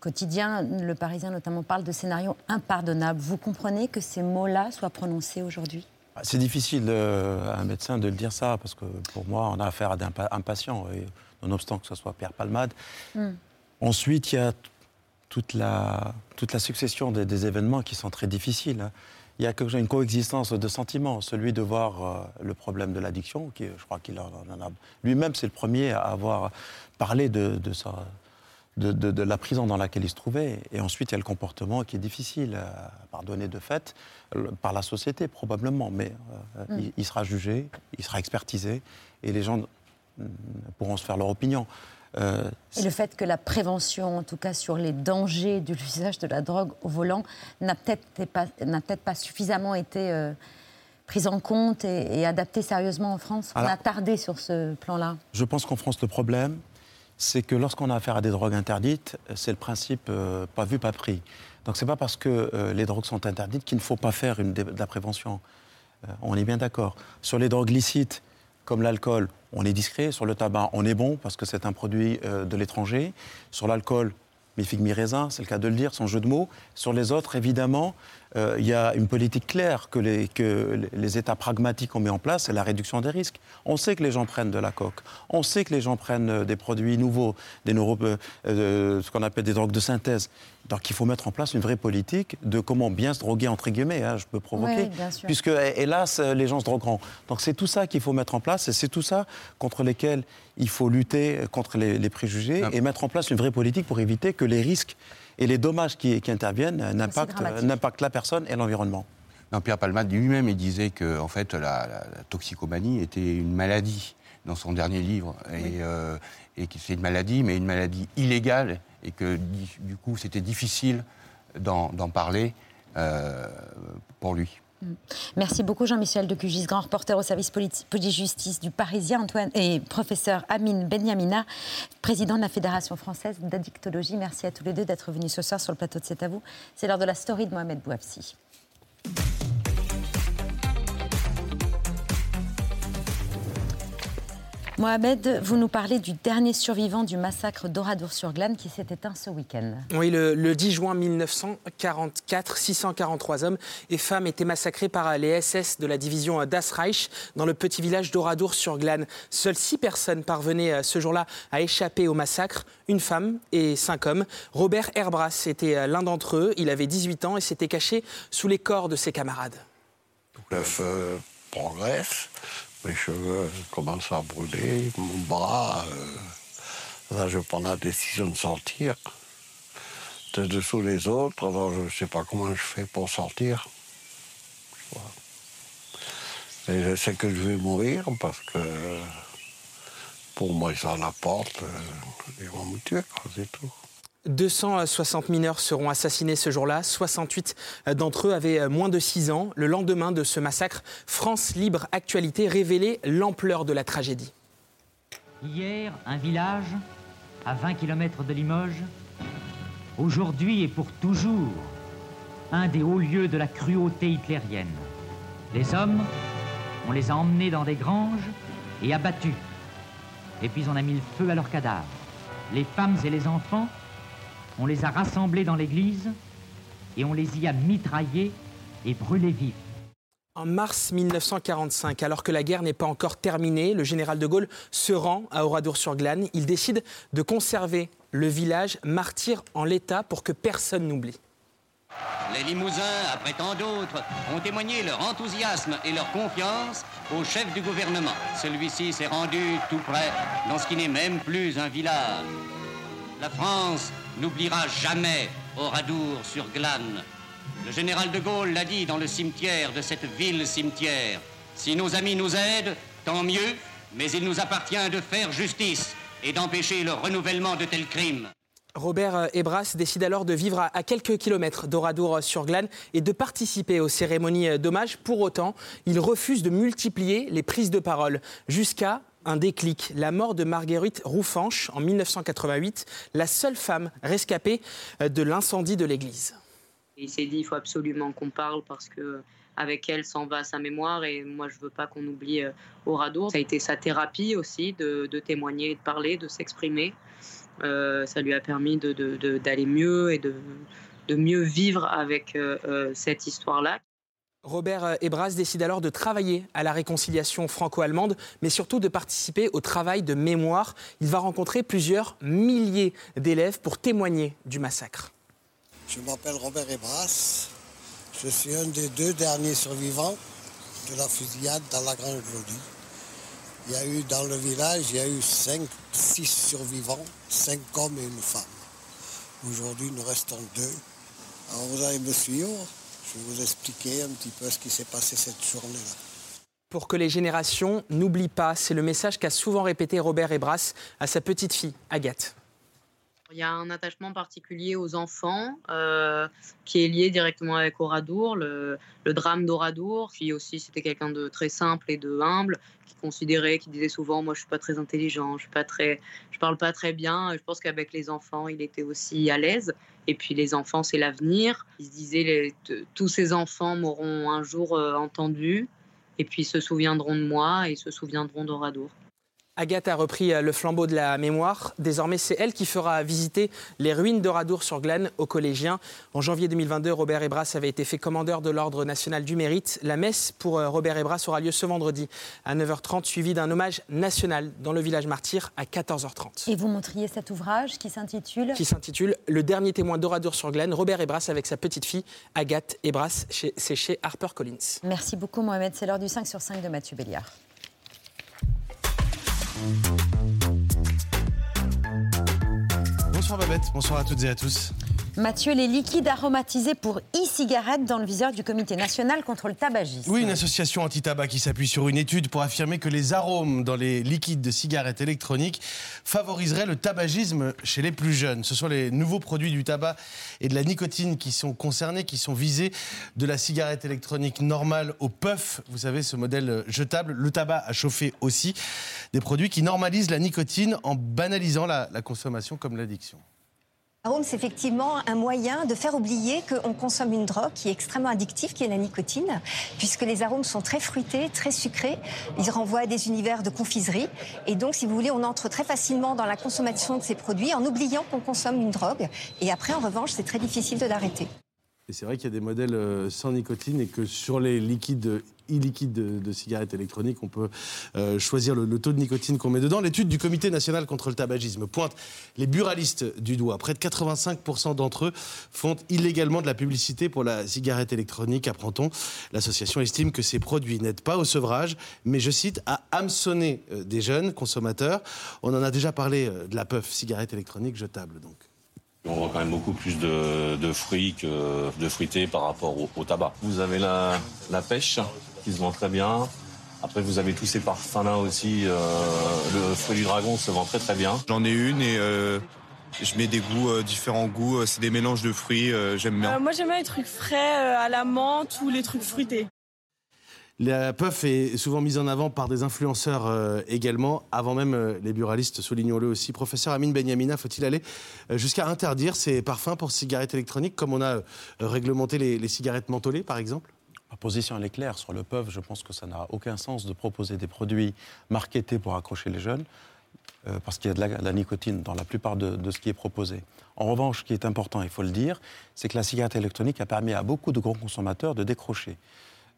quotidien, le Parisien notamment parle de scénario impardonnable. Vous comprenez que ces mots-là soient prononcés aujourd'hui? C'est difficile euh, à un médecin de le dire ça, parce que pour moi, on a affaire à un patient, et nonobstant que ce soit Pierre Palmade. Hmm. Ensuite, il y a toute la, toute la succession des, des, événements qui sont très difficiles. Hein. Il y a une coexistence de sentiments, celui de voir euh, le problème de l'addiction, qui je crois qu'il en a. Lui-même, c'est le premier à avoir parlé de, de, de, de, la prison dans laquelle il se trouvait. Et ensuite, il y a le comportement qui est difficile à pardonner de fait, par la société probablement, mais euh, mm. il, sera jugé, il sera expertisé, et les gens pourront se faire leur opinion. Euh, et le fait que la prévention, en tout cas sur les dangers de l'usage de la drogue au volant, n'a peut-être pas, peut pas, suffisamment été euh, prise en compte et, adaptée sérieusement en France On a tardé sur ce plan-là. Je pense qu'en France, le problème, c'est que lorsqu'on a affaire à des drogues interdites, c'est le principe euh, pas vu, pas pris. Donc c'est pas parce que les drogues sont interdites qu'il ne faut pas faire une, de la prévention. on est bien d'accord. Sur les drogues licites, comme l'alcool, on est discret. Sur le tabac, on est bon parce que c'est un produit euh, de l'étranger. Sur l'alcool, mi figue, mi raisin, c'est le cas de le dire, son jeu de mots. Sur les autres, évidemment, euh, il y a une politique claire que les, États pragmatiques ont mis en place, c'est la réduction des risques. On sait que les gens prennent de la coque, on sait que les gens prennent euh, des produits nouveaux, des neuro, ce qu'on appelle des drogues de synthèse. Donc il faut mettre en place une vraie politique de comment bien se droguer, entre guillemets, hein, je peux provoquer, puisque hélas, les gens se drogueront. Donc c'est tout ça qu'il faut mettre en place et c'est tout ça contre lesquels il faut lutter contre les, préjugés ah. et mettre en place une vraie politique pour éviter que les risques et les dommages qui, interviennent n'impactent la personne et l'environnement. Pierre Palmade lui-même, il disait que en fait, la, toxicomanie était une maladie dans son dernier livre. Et, euh, et que c'est une maladie, mais une maladie illégale et que du coup c'était difficile d'en parler euh, pour lui. Mm. Merci beaucoup Jean-Michel de Cugis, grand reporter au service police-justice du Parisien, Antoine et professeur Amine Benyamina, président de la Fédération française d'addictologie. Merci à tous les deux d'être venus ce soir sur le plateau de C'est à vous. C'est l'heure de la story de Mohamed Bouafsi. Mohamed, vous nous parlez du dernier survivant du massacre d'Oradour-sur-Glane qui s'est éteint ce week-end. Oui, le, 10 juin 1944, 643 hommes et femmes étaient massacrés par les SS de la division Das Reich dans le petit village d'Oradour-sur-Glane. Seules six personnes parvenaient euh, ce jour-là à échapper au massacre, une femme et cinq hommes. Robert Herbras était euh, l'un d'entre eux, il avait 18 ans et s'était caché sous les corps de ses camarades. Le feu progresse, mes cheveux commencent à brûler, mon bras. Euh, là, je prends la décision de sortir de dessous les autres. Alors, je ne sais pas comment je fais pour sortir. Et je sais que je vais mourir parce que pour moi, ils la porte. Euh, ils vont me tuer, c'est tout. 260 mineurs seront assassinés ce jour-là. 68 d'entre eux avaient moins de 6 ans. Le lendemain de ce massacre, France Libre Actualité révélait l'ampleur de la tragédie. Hier, un village à 20 km de Limoges. Aujourd'hui et pour toujours, un des hauts lieux de la cruauté hitlérienne. Les hommes, on les a emmenés dans des granges et abattus. Et puis on a mis le feu à leurs cadavres. Les femmes et les enfants on les a rassemblés dans l'église et on les y a mitraillés et brûlés vifs. En mars 1945, alors que la guerre n'est pas encore terminée, le général de Gaulle se rend à Oradour-sur-Glane. Il décide de conserver le village martyr en l'état pour que personne n'oublie. Les Limousins, après tant d'autres, ont témoigné leur enthousiasme et leur confiance au chef du gouvernement. Celui-ci s'est rendu tout près dans ce qui n'est même plus un village. La France n'oubliera jamais Oradour sur Glane. Le général de Gaulle l'a dit dans le cimetière de cette ville cimetière. Si nos amis nous aident, tant mieux, mais il nous appartient de faire justice et d'empêcher le renouvellement de tels crimes. Robert Ebras décide alors de vivre à quelques kilomètres d'Oradour-sur-Glane et de participer aux cérémonies d'hommage. Pour autant, il refuse de multiplier les prises de parole jusqu'à un déclic, la mort de Marguerite Roufanche en 1988, la seule femme rescapée euh, de l'incendie de l'église. Il s'est dit il faut absolument qu'on parle parce que avec elle s'en va sa mémoire et moi je veux pas qu'on oublie euh, Oradour. Ça a été sa thérapie aussi de, témoigner, de parler, de s'exprimer. Euh, ça lui a permis d'aller mieux et de, mieux vivre avec cette histoire-là. Robert Ebras décide alors de travailler à la réconciliation franco-allemande, mais surtout de participer au travail de mémoire. Il va rencontrer plusieurs milliers d'élèves pour témoigner du massacre. Je m'appelle Robert Ebras. Je suis un des deux derniers survivants de la fusillade dans la Grande Glodie. Il y a eu dans le village, il y a eu cinq, six survivants, cinq hommes et une femme. Aujourd'hui, nous restons deux. Alors vous allez me suivre. Je vais vous expliquer un petit peu ce qui s'est passé cette journée-là. Pour que les générations n'oublient pas, c'est le message qu'a souvent répété Robert Ebras à sa petite fille, Agathe. Il y a un attachement particulier aux enfants euh, qui est lié directement avec Oradour, le, le drame d'Oradour. Puis aussi, c'était quelqu'un de très simple et de humble considérait, qui disait souvent moi je suis pas très intelligent, je suis pas très, je parle pas très bien. Je pense qu'avec les enfants, il était aussi à l'aise. Et puis les enfants, c'est l'avenir. Il se disait les, tous ces enfants m'auront un jour euh, entendu et puis se souviendront de moi et se souviendront d'Oradour. Agathe a repris euh, le flambeau de la mémoire. Désormais, c'est elle qui fera visiter les ruines d'Oradour-sur-Glane aux collégiens. En janvier 2022, Robert Ebras avait été fait commandeur de l'Ordre national du mérite. La messe pour euh, Robert Ebras aura lieu ce vendredi à 9h30, suivi d'un hommage national dans le village martyr à 14h30. Et vous montriez cet ouvrage qui s'intitule Qui s'intitule Le dernier témoin d'Oradour-sur-Glane, Robert Ebras avec sa petite fille Agathe Ebras. C'est chez HarperCollins. Merci beaucoup, Mohamed. C'est l'heure du 5 sur 5 de Mathieu Béliard. Bonsoir Babette, bonsoir à toutes et à tous. Mathieu, les liquides aromatisés pour e-cigarettes dans le viseur du Comité national contre le tabagisme. Oui, une association anti-tabac qui s'appuie sur une étude pour affirmer que les arômes dans les liquides de cigarettes électroniques favoriseraient le tabagisme chez les plus jeunes. Ce sont les nouveaux produits du tabac et de la nicotine qui sont concernés, qui sont visés, de la cigarette électronique normale au puff, vous savez, ce modèle jetable, le tabac à chauffer aussi, des produits qui normalisent la nicotine en banalisant la, la consommation comme l'addiction. Arôme, c'est effectivement un moyen de faire oublier qu'on consomme une drogue qui est extrêmement addictive, qui est la nicotine, puisque les arômes sont très fruités, très sucrés. Ils renvoient à des univers de confiserie. Et donc, si vous voulez, on entre très facilement dans la consommation de ces produits en oubliant qu'on consomme une drogue. Et après, en revanche, c'est très difficile de l'arrêter. Et c'est vrai qu'il y a des modèles euh, sans nicotine et que sur les liquides e-liquides de, cigarettes électroniques, on peut euh, choisir le, taux de nicotine qu'on met dedans. L'étude du Comité national contre le tabagisme pointe les buralistes du doigt. Près de 85% d'entre eux font illégalement de la publicité pour la cigarette électronique, apprend-on. L'association estime que ces produits n'aident pas au sevrage, mais, je cite, à hameçonner euh, des jeunes consommateurs. On en a déjà parlé de la puff, cigarette électronique jetable, donc. On vend quand même beaucoup plus de, fruits que de fruités par rapport au, tabac. Vous avez la, pêche? Qui se vend très bien. Après, vous avez tous ces parfums-là aussi. Euh, le fruit du dragon se vend très très bien. J'en ai une et euh, je mets des goûts, euh, différents goûts. C'est des mélanges de fruits, j'aime bien. moi, j'aime bien les trucs frais à la menthe ou les trucs fruités. La puff est souvent mise en avant par des influenceurs euh, également, avant même euh, les buralistes, soulignons-le aussi. Professeur Amine Benyamina, faut-il aller euh, jusqu'à interdire ces parfums pour cigarettes électroniques, comme on a réglementé les, cigarettes mentholées, par exemple? Ma position est claire sur le puff. Je pense que ça n'a aucun sens de proposer des produits marketés pour accrocher les jeunes, parce qu'il y a de la, nicotine dans la plupart de, de ce qui est proposé. En revanche, ce qui est important, il faut le dire, c'est que la cigarette électronique a permis à beaucoup de grands consommateurs de décrocher.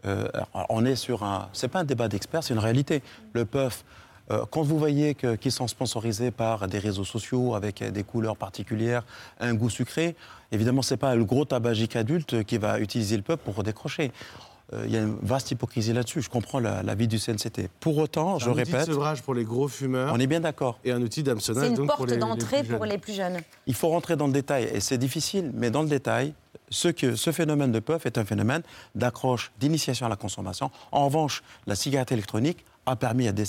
Euh, on est sur un. C'est pas un débat d'experts, c'est une réalité. Le puff. Euh, quand vous voyez qu'ils sont sponsorisés par des réseaux sociaux avec des couleurs particulières, un goût sucré, évidemment, ce n'est pas le gros tabagique adulte qui va utiliser le puff pour décrocher. Euh, il y a une vaste hypocrisie là-dessus. Je comprends l'avis du CNCT. Pour autant, je répète. Un outil de sevrage pour les gros fumeurs. On est bien d'accord. Et un outil d'hameçonnage C'est une porte d'entrée pour, pour les plus jeunes. Il faut rentrer dans le détail. Et c'est difficile, mais dans le détail, ce, que, ce phénomène de puff est un phénomène d'accroche, d'initiation à la consommation. En revanche, la cigarette électronique a permis à des,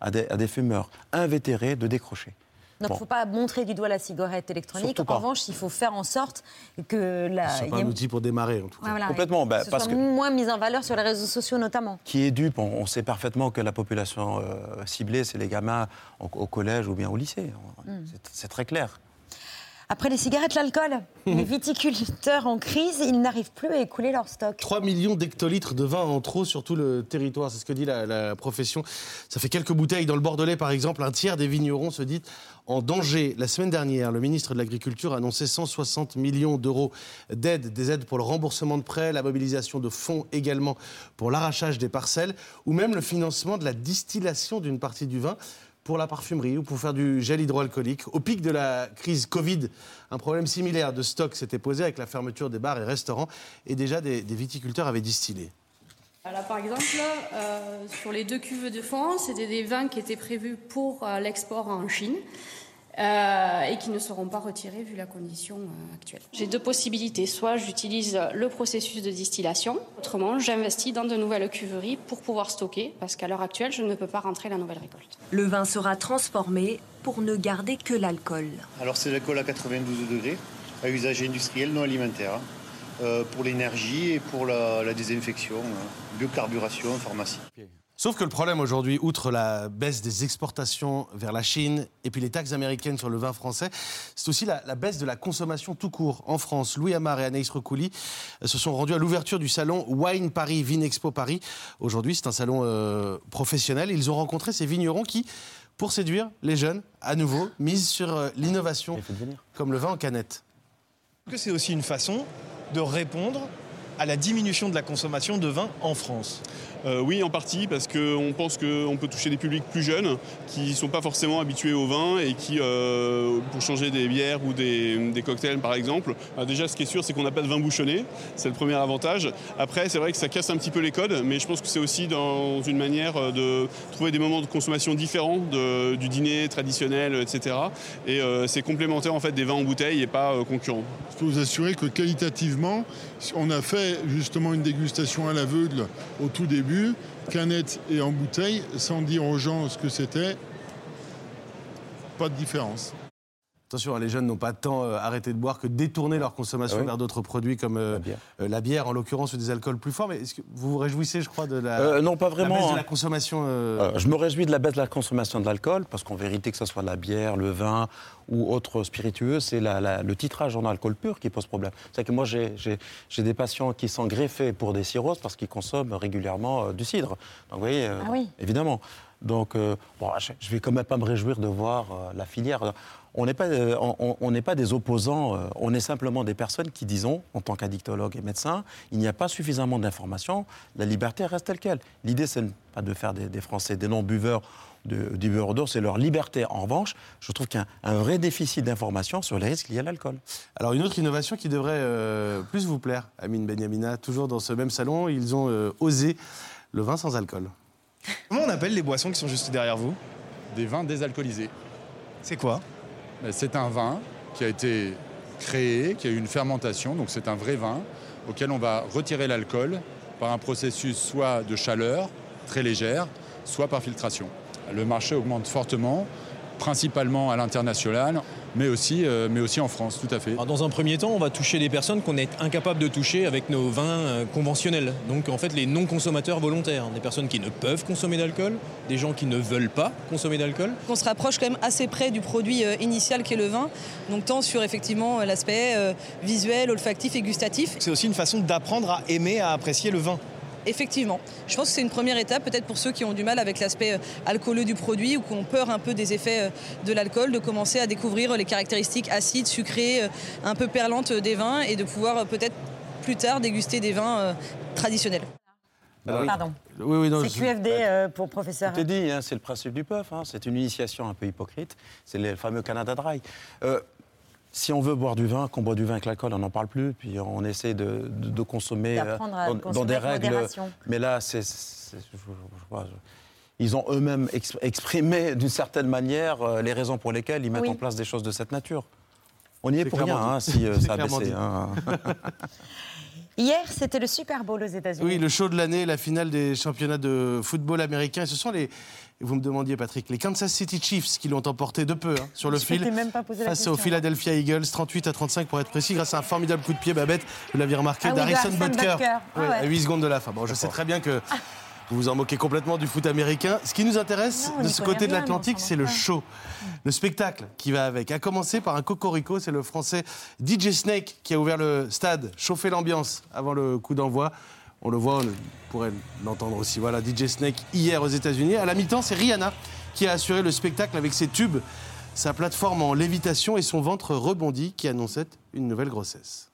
à des, fumeurs invétérés de décrocher. Donc il ne faut pas montrer du doigt la cigarette électronique. En revanche, il faut faire en sorte que la. Ce pas un outil pour démarrer, en tout cas. Complètement. Bah, parce soit que moins mise en valeur sur les réseaux sociaux, notamment. Qui est dupe on, sait parfaitement que la population euh, ciblée, c'est les gamins au, collège ou bien au lycée. Hmm. C'est très clair. Après les cigarettes, l'alcool. [LAUGHS] les viticulteurs en crise, ils n'arrivent plus à écouler leur stock. 3 millions d'hectolitres de vin en trop sur tout le territoire, c'est ce que dit la, la profession. Ça fait quelques bouteilles. Dans le Bordelais, par exemple, un tiers des vignerons se dit en danger. La semaine dernière, le ministre de l'Agriculture a annoncé 160 millions d'euros d'aide, des aides pour le remboursement de prêts, la mobilisation de fonds également pour l'arrachage des parcelles, ou même le financement de la distillation d'une partie du vin pour la parfumerie ou pour faire du gel hydroalcoolique. Au pic de la crise Covid, un problème similaire de stock s'était posé avec la fermeture des bars et restaurants et déjà des, viticulteurs avaient distillé. Là, par exemple, euh, sur les deux cuves de fond, c'était des vins qui étaient prévus pour euh, l'export en Chine. Euh, et qui ne seront pas retirés vu la condition euh, actuelle. J'ai deux possibilités. Soit j'utilise le processus de distillation, autrement j'investis dans de nouvelles cuveries pour pouvoir stocker, parce qu'à l'heure actuelle, je ne peux pas rentrer la nouvelle récolte. Le vin sera transformé pour ne garder que l'alcool. Alors c'est l'alcool à 92 degrés, à usage industriel non alimentaire, hein. euh, pour l'énergie et pour la, la désinfection, hein. biocarburation, pharmacie. Sauf que le problème aujourd'hui, outre la baisse des exportations vers la Chine et puis les taxes américaines sur le vin français, c'est aussi la, la, baisse de la consommation tout court en France. Louis Amar et Anaïs Recouli se sont rendus à l'ouverture du salon Wine Paris, Vinexpo Paris. Aujourd'hui, c'est un salon euh, professionnel. Ils ont rencontré ces vignerons qui, pour séduire les jeunes, à nouveau, misent sur euh, l'innovation, comme le vin en canette. C'est aussi une façon de répondre à la diminution de la consommation de vin en France? Euh, Oui, en partie, parce qu'on pense qu'on peut toucher des publics plus jeunes qui ne sont pas forcément habitués au vin et qui, euh, pour changer des bières ou des, cocktails par exemple, euh, déjà ce qui est sûr, c'est qu'on n'a pas de vin bouchonné. C'est le premier avantage. Après, c'est vrai que ça casse un petit peu les codes, mais je pense que c'est aussi dans une manière de trouver des moments de consommation différents du dîner traditionnel, etc. Et euh, c'est complémentaire en fait des vins en bouteille et pas concurrent. Je peux vous assurer que qualitativement, on a fait justement une dégustation à l'aveugle au tout début, canette et en bouteille, sans dire aux gens ce que c'était. Pas de différence. Attention, les jeunes n'ont pas tant euh, arrêté de boire que détourner leur consommation Ah oui. vers d'autres produits comme euh, La bière. euh, la bière, en l'occurrence, ou des alcools plus forts. Mais est-ce que vous vous réjouissez, je crois, de la, Euh, non, pas la baisse de hein. la consommation euh, Euh, je me réjouis de la baisse de la consommation de l'alcool, parce qu'en vérité, que ce soit la bière, le vin ou autre spiritueux, c'est la- la- le titrage en alcool pur qui pose problème. C'est que moi, j'ai j'ai- j'ai des patients qui sont greffés pour des cirrhoses parce qu'ils consomment régulièrement euh, du cidre. Donc, vous voyez, euh, Ah oui. évidemment. Donc, euh, bon, je je vais quand même pas me réjouir de voir euh, la filière. On n'est pas, euh, on- pas des opposants, euh, on est simplement des personnes qui disons, en tant qu'addictologue et médecin, il n'y a pas suffisamment d'informations, la liberté reste telle qu'elle. L'idée, c'est pas de faire des, des Français des non-buveurs de- du beurre d'eau, c'est leur liberté. En revanche, je trouve qu'il y a un, un vrai déficit d'informations sur les risques liés à l'alcool. Alors une autre innovation qui devrait euh, plus vous plaire, Amine Benyamina, toujours dans ce même salon, ils ont euh, osé le vin sans alcool. Comment on appelle les boissons qui sont juste derrière vous? Des vins désalcoolisés. C'est quoi? C'est un vin qui a été créé, qui a eu une fermentation, donc c'est un vrai vin auquel on va retirer l'alcool par un processus soit de chaleur très légère, soit par filtration. Le marché augmente fortement, principalement à l'international, mais aussi, euh, mais aussi en France, tout à fait. Alors, dans un premier temps, on va toucher des personnes qu'on est incapable de toucher avec nos vins euh, conventionnels. Donc en fait, les non-consommateurs volontaires, des personnes qui ne peuvent consommer d'alcool, des gens qui ne veulent pas consommer d'alcool. On se rapproche quand même assez près du produit euh, initial qu'est le vin, donc tant sur effectivement l'aspect euh, visuel, olfactif et gustatif. C'est aussi une façon d'apprendre à aimer, à apprécier le vin. Effectivement. Je pense que c'est une première étape, peut-être pour ceux qui ont du mal avec l'aspect euh, alcooleux du produit ou qui ont peur un peu des effets euh, de l'alcool, de commencer à découvrir les caractéristiques acides, sucrées, euh, un peu perlantes euh, des vins et de pouvoir euh, peut-être plus tard déguster des vins euh, traditionnels. Pardon. Oui, oui, non, C'est je- QFD euh, pour professeur. Tout est dit, hein, c'est le principe du puff. hein, c'est une initiation un peu hypocrite. C'est le fameux Canada Dry. Euh, si on veut boire du vin, qu'on boit du vin avec l'alcool, on n'en parle plus, puis on essaie de, de- de consommer, euh, à dans, consommer dans des règles. modération. Mais là, c'est, ils ont eux-mêmes ex- exprimé d'une certaine manière euh, les raisons pour lesquelles ils mettent Oui. en place des choses de cette nature. On y est, C'est pour rien hein, si euh, [LAUGHS] ça a baissé. hein. [LAUGHS] Hier, c'était le Super Bowl aux États-Unis. Oui, le show de l'année, la finale des championnats de football américain. Et ce sont les, vous me demandiez Patrick, les Kansas City Chiefs qui l'ont emporté de peu hein, sur le Je fil. même pas face question. aux Philadelphia Eagles, 38 à 35 pour être précis, grâce à un formidable coup de pied, Babette, vous l'aviez remarqué, Ah oui, de d'Harrison Harrison Butker. Ah Ouais, à 8 secondes de la fin. Bon, je sais très bien que Vous vous en moquez complètement du foot américain. Ce qui nous intéresse Non, de ce côté de l'Atlantique, c'est le show, le spectacle qui va avec. À commencer par un cocorico, c'est le français DJ Snake qui a ouvert le stade, chauffé l'ambiance avant le coup d'envoi. On le voit, on pourrait l'entendre aussi. Voilà, DJ Snake hier aux États-Unis. À la mi-temps, c'est Rihanna qui a assuré le spectacle avec ses tubes, sa plateforme en lévitation et son ventre rebondi qui annonçait une nouvelle grossesse.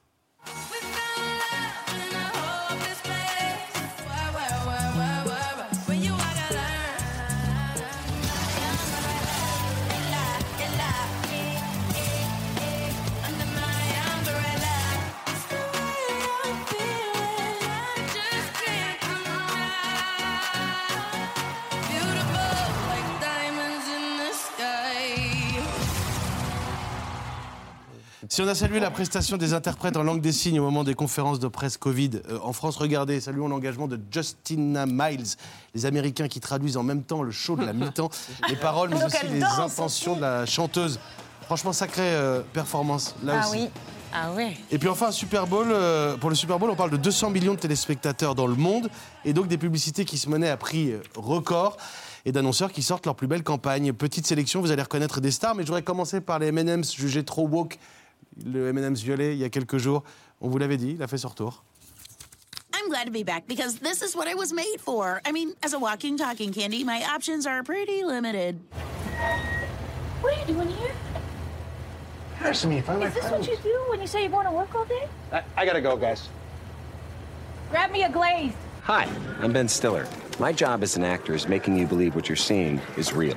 Si on a salué la prestation des interprètes en langue des signes au moment des conférences de presse Covid euh, en France, regardez, saluons l'engagement de Justina Miles, les Américains qui traduisent en même temps le show de la mi-temps, [LAUGHS] les paroles, mais Donc aussi les danse intentions de la chanteuse. Franchement, sacrée euh, performance là Ah aussi. oui. Ah ouais. Et puis enfin, Super Bowl, euh, pour le Super Bowl, on parle de 200 millions de téléspectateurs dans le monde et donc des publicités qui se menaient à prix record et d'annonceurs qui sortent leur plus belle campagne. Petite sélection, vous allez reconnaître des stars, mais je voudrais commencer par les M&M's jugés trop woke. Le M&M's violet, il y a quelques jours, on vous l'avait dit, il a fait son retour. I'm glad to be back because this is what I was made for. I mean, as a walking, talking candy, my options are pretty limited. What are you doing here? Harrison me, find my Is this what you do when you say you're going to work all day? I, I gotta go, guys. Grab me a glaze. Hi, I'm Ben Stiller. My job as an actor is making you believe what you're seeing is real.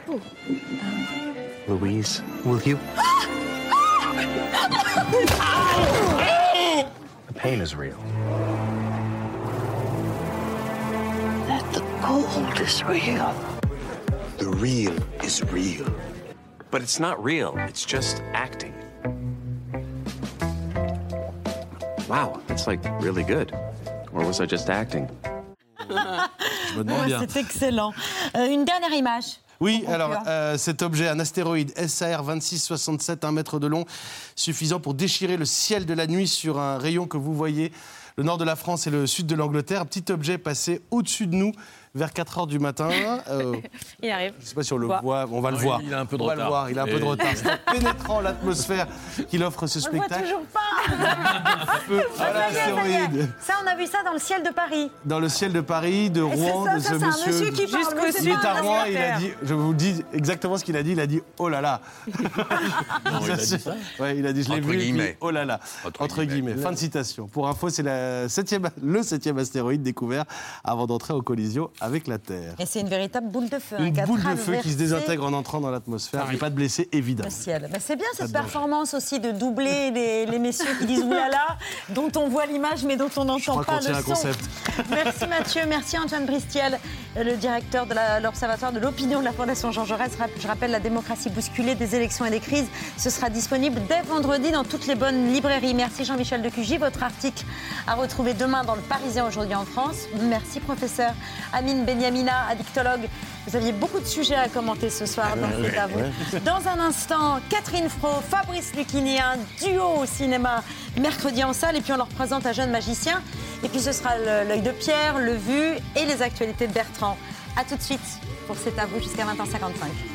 Louise, will you? [GASPS] The pain is real. That the gold is real. The real is real. But it's not real, it's just acting. Wow, that's like really good. Or was I just acting? Je me demande bien. C'est excellent. Euh, une dernière image. Oui, alors euh, cet objet, un astéroïde SAR 2667, un mètre de long, suffisant pour déchirer le ciel de la nuit sur un rayon que vous voyez, le nord de la France et le sud de l'Angleterre. Un petit objet passé au-dessus de nous vers 4 heures du matin. Euh, [LAUGHS] Il arrive. je ne sais pas si on le Quoi voit, on va le voir. il a un peu de on va retard. le voir, il a un peu de retard. C'est en [LAUGHS] pénétrant l'atmosphère qu'il offre ce On le voit spectacle. toujours pas. Voilà, Ça on a vu ça dans le ciel de Paris. Dans le ciel de Paris, de Rouen, ça, de ça, ce c'est un monsieur. monsieur qui parle, c'est Il est à Rouen, il a dit, je vous dis exactement ce qu'il a dit, il a dit oh là là. [LAUGHS] il a dit ça Ouais, il a dit, je l'ai Entre vu, puis, guillemets. oh là là. Entre Entre, guillemets. guillemets. Fin de citation. Pour info, c'est la septième, le septième astéroïde découvert avant d'entrer en collision avec la Terre. Et c'est une véritable boule de feu. hein, Une a boule de feu qui se désintègre en entrant dans l'atmosphère. Et pas de blessés, évidemment. Bah, c'est bien cette performance aussi de doubler les, les messieurs qui disent oulala, dont on voit l'image mais dont on n'entend pas le son. concept. Merci Mathieu, merci Antoine Bristiel, le directeur de l'Observatoire de l'opinion de la Fondation Jean Jaurès. Je rappelle la démocratie bousculée des élections et des crises. Ce sera disponible dès vendredi dans toutes les bonnes librairies. Merci Jean-Michel Decugy. Votre article à retrouver demain dans le Parisien aujourd'hui en France. Merci professeur Amine Benyamina, addictologue. Vous aviez beaucoup de sujets à commenter ce soir dans ouais, C'est à vous. Dans un instant, Catherine Fro, Fabrice Lucchini, un duo au cinéma mercredi en salle. Et puis on leur présente un jeune magicien. Et puis ce sera l'œil de Pierre, le vu et les actualités de Bertrand. A tout de suite pour C'est à vous jusqu'à 20h55.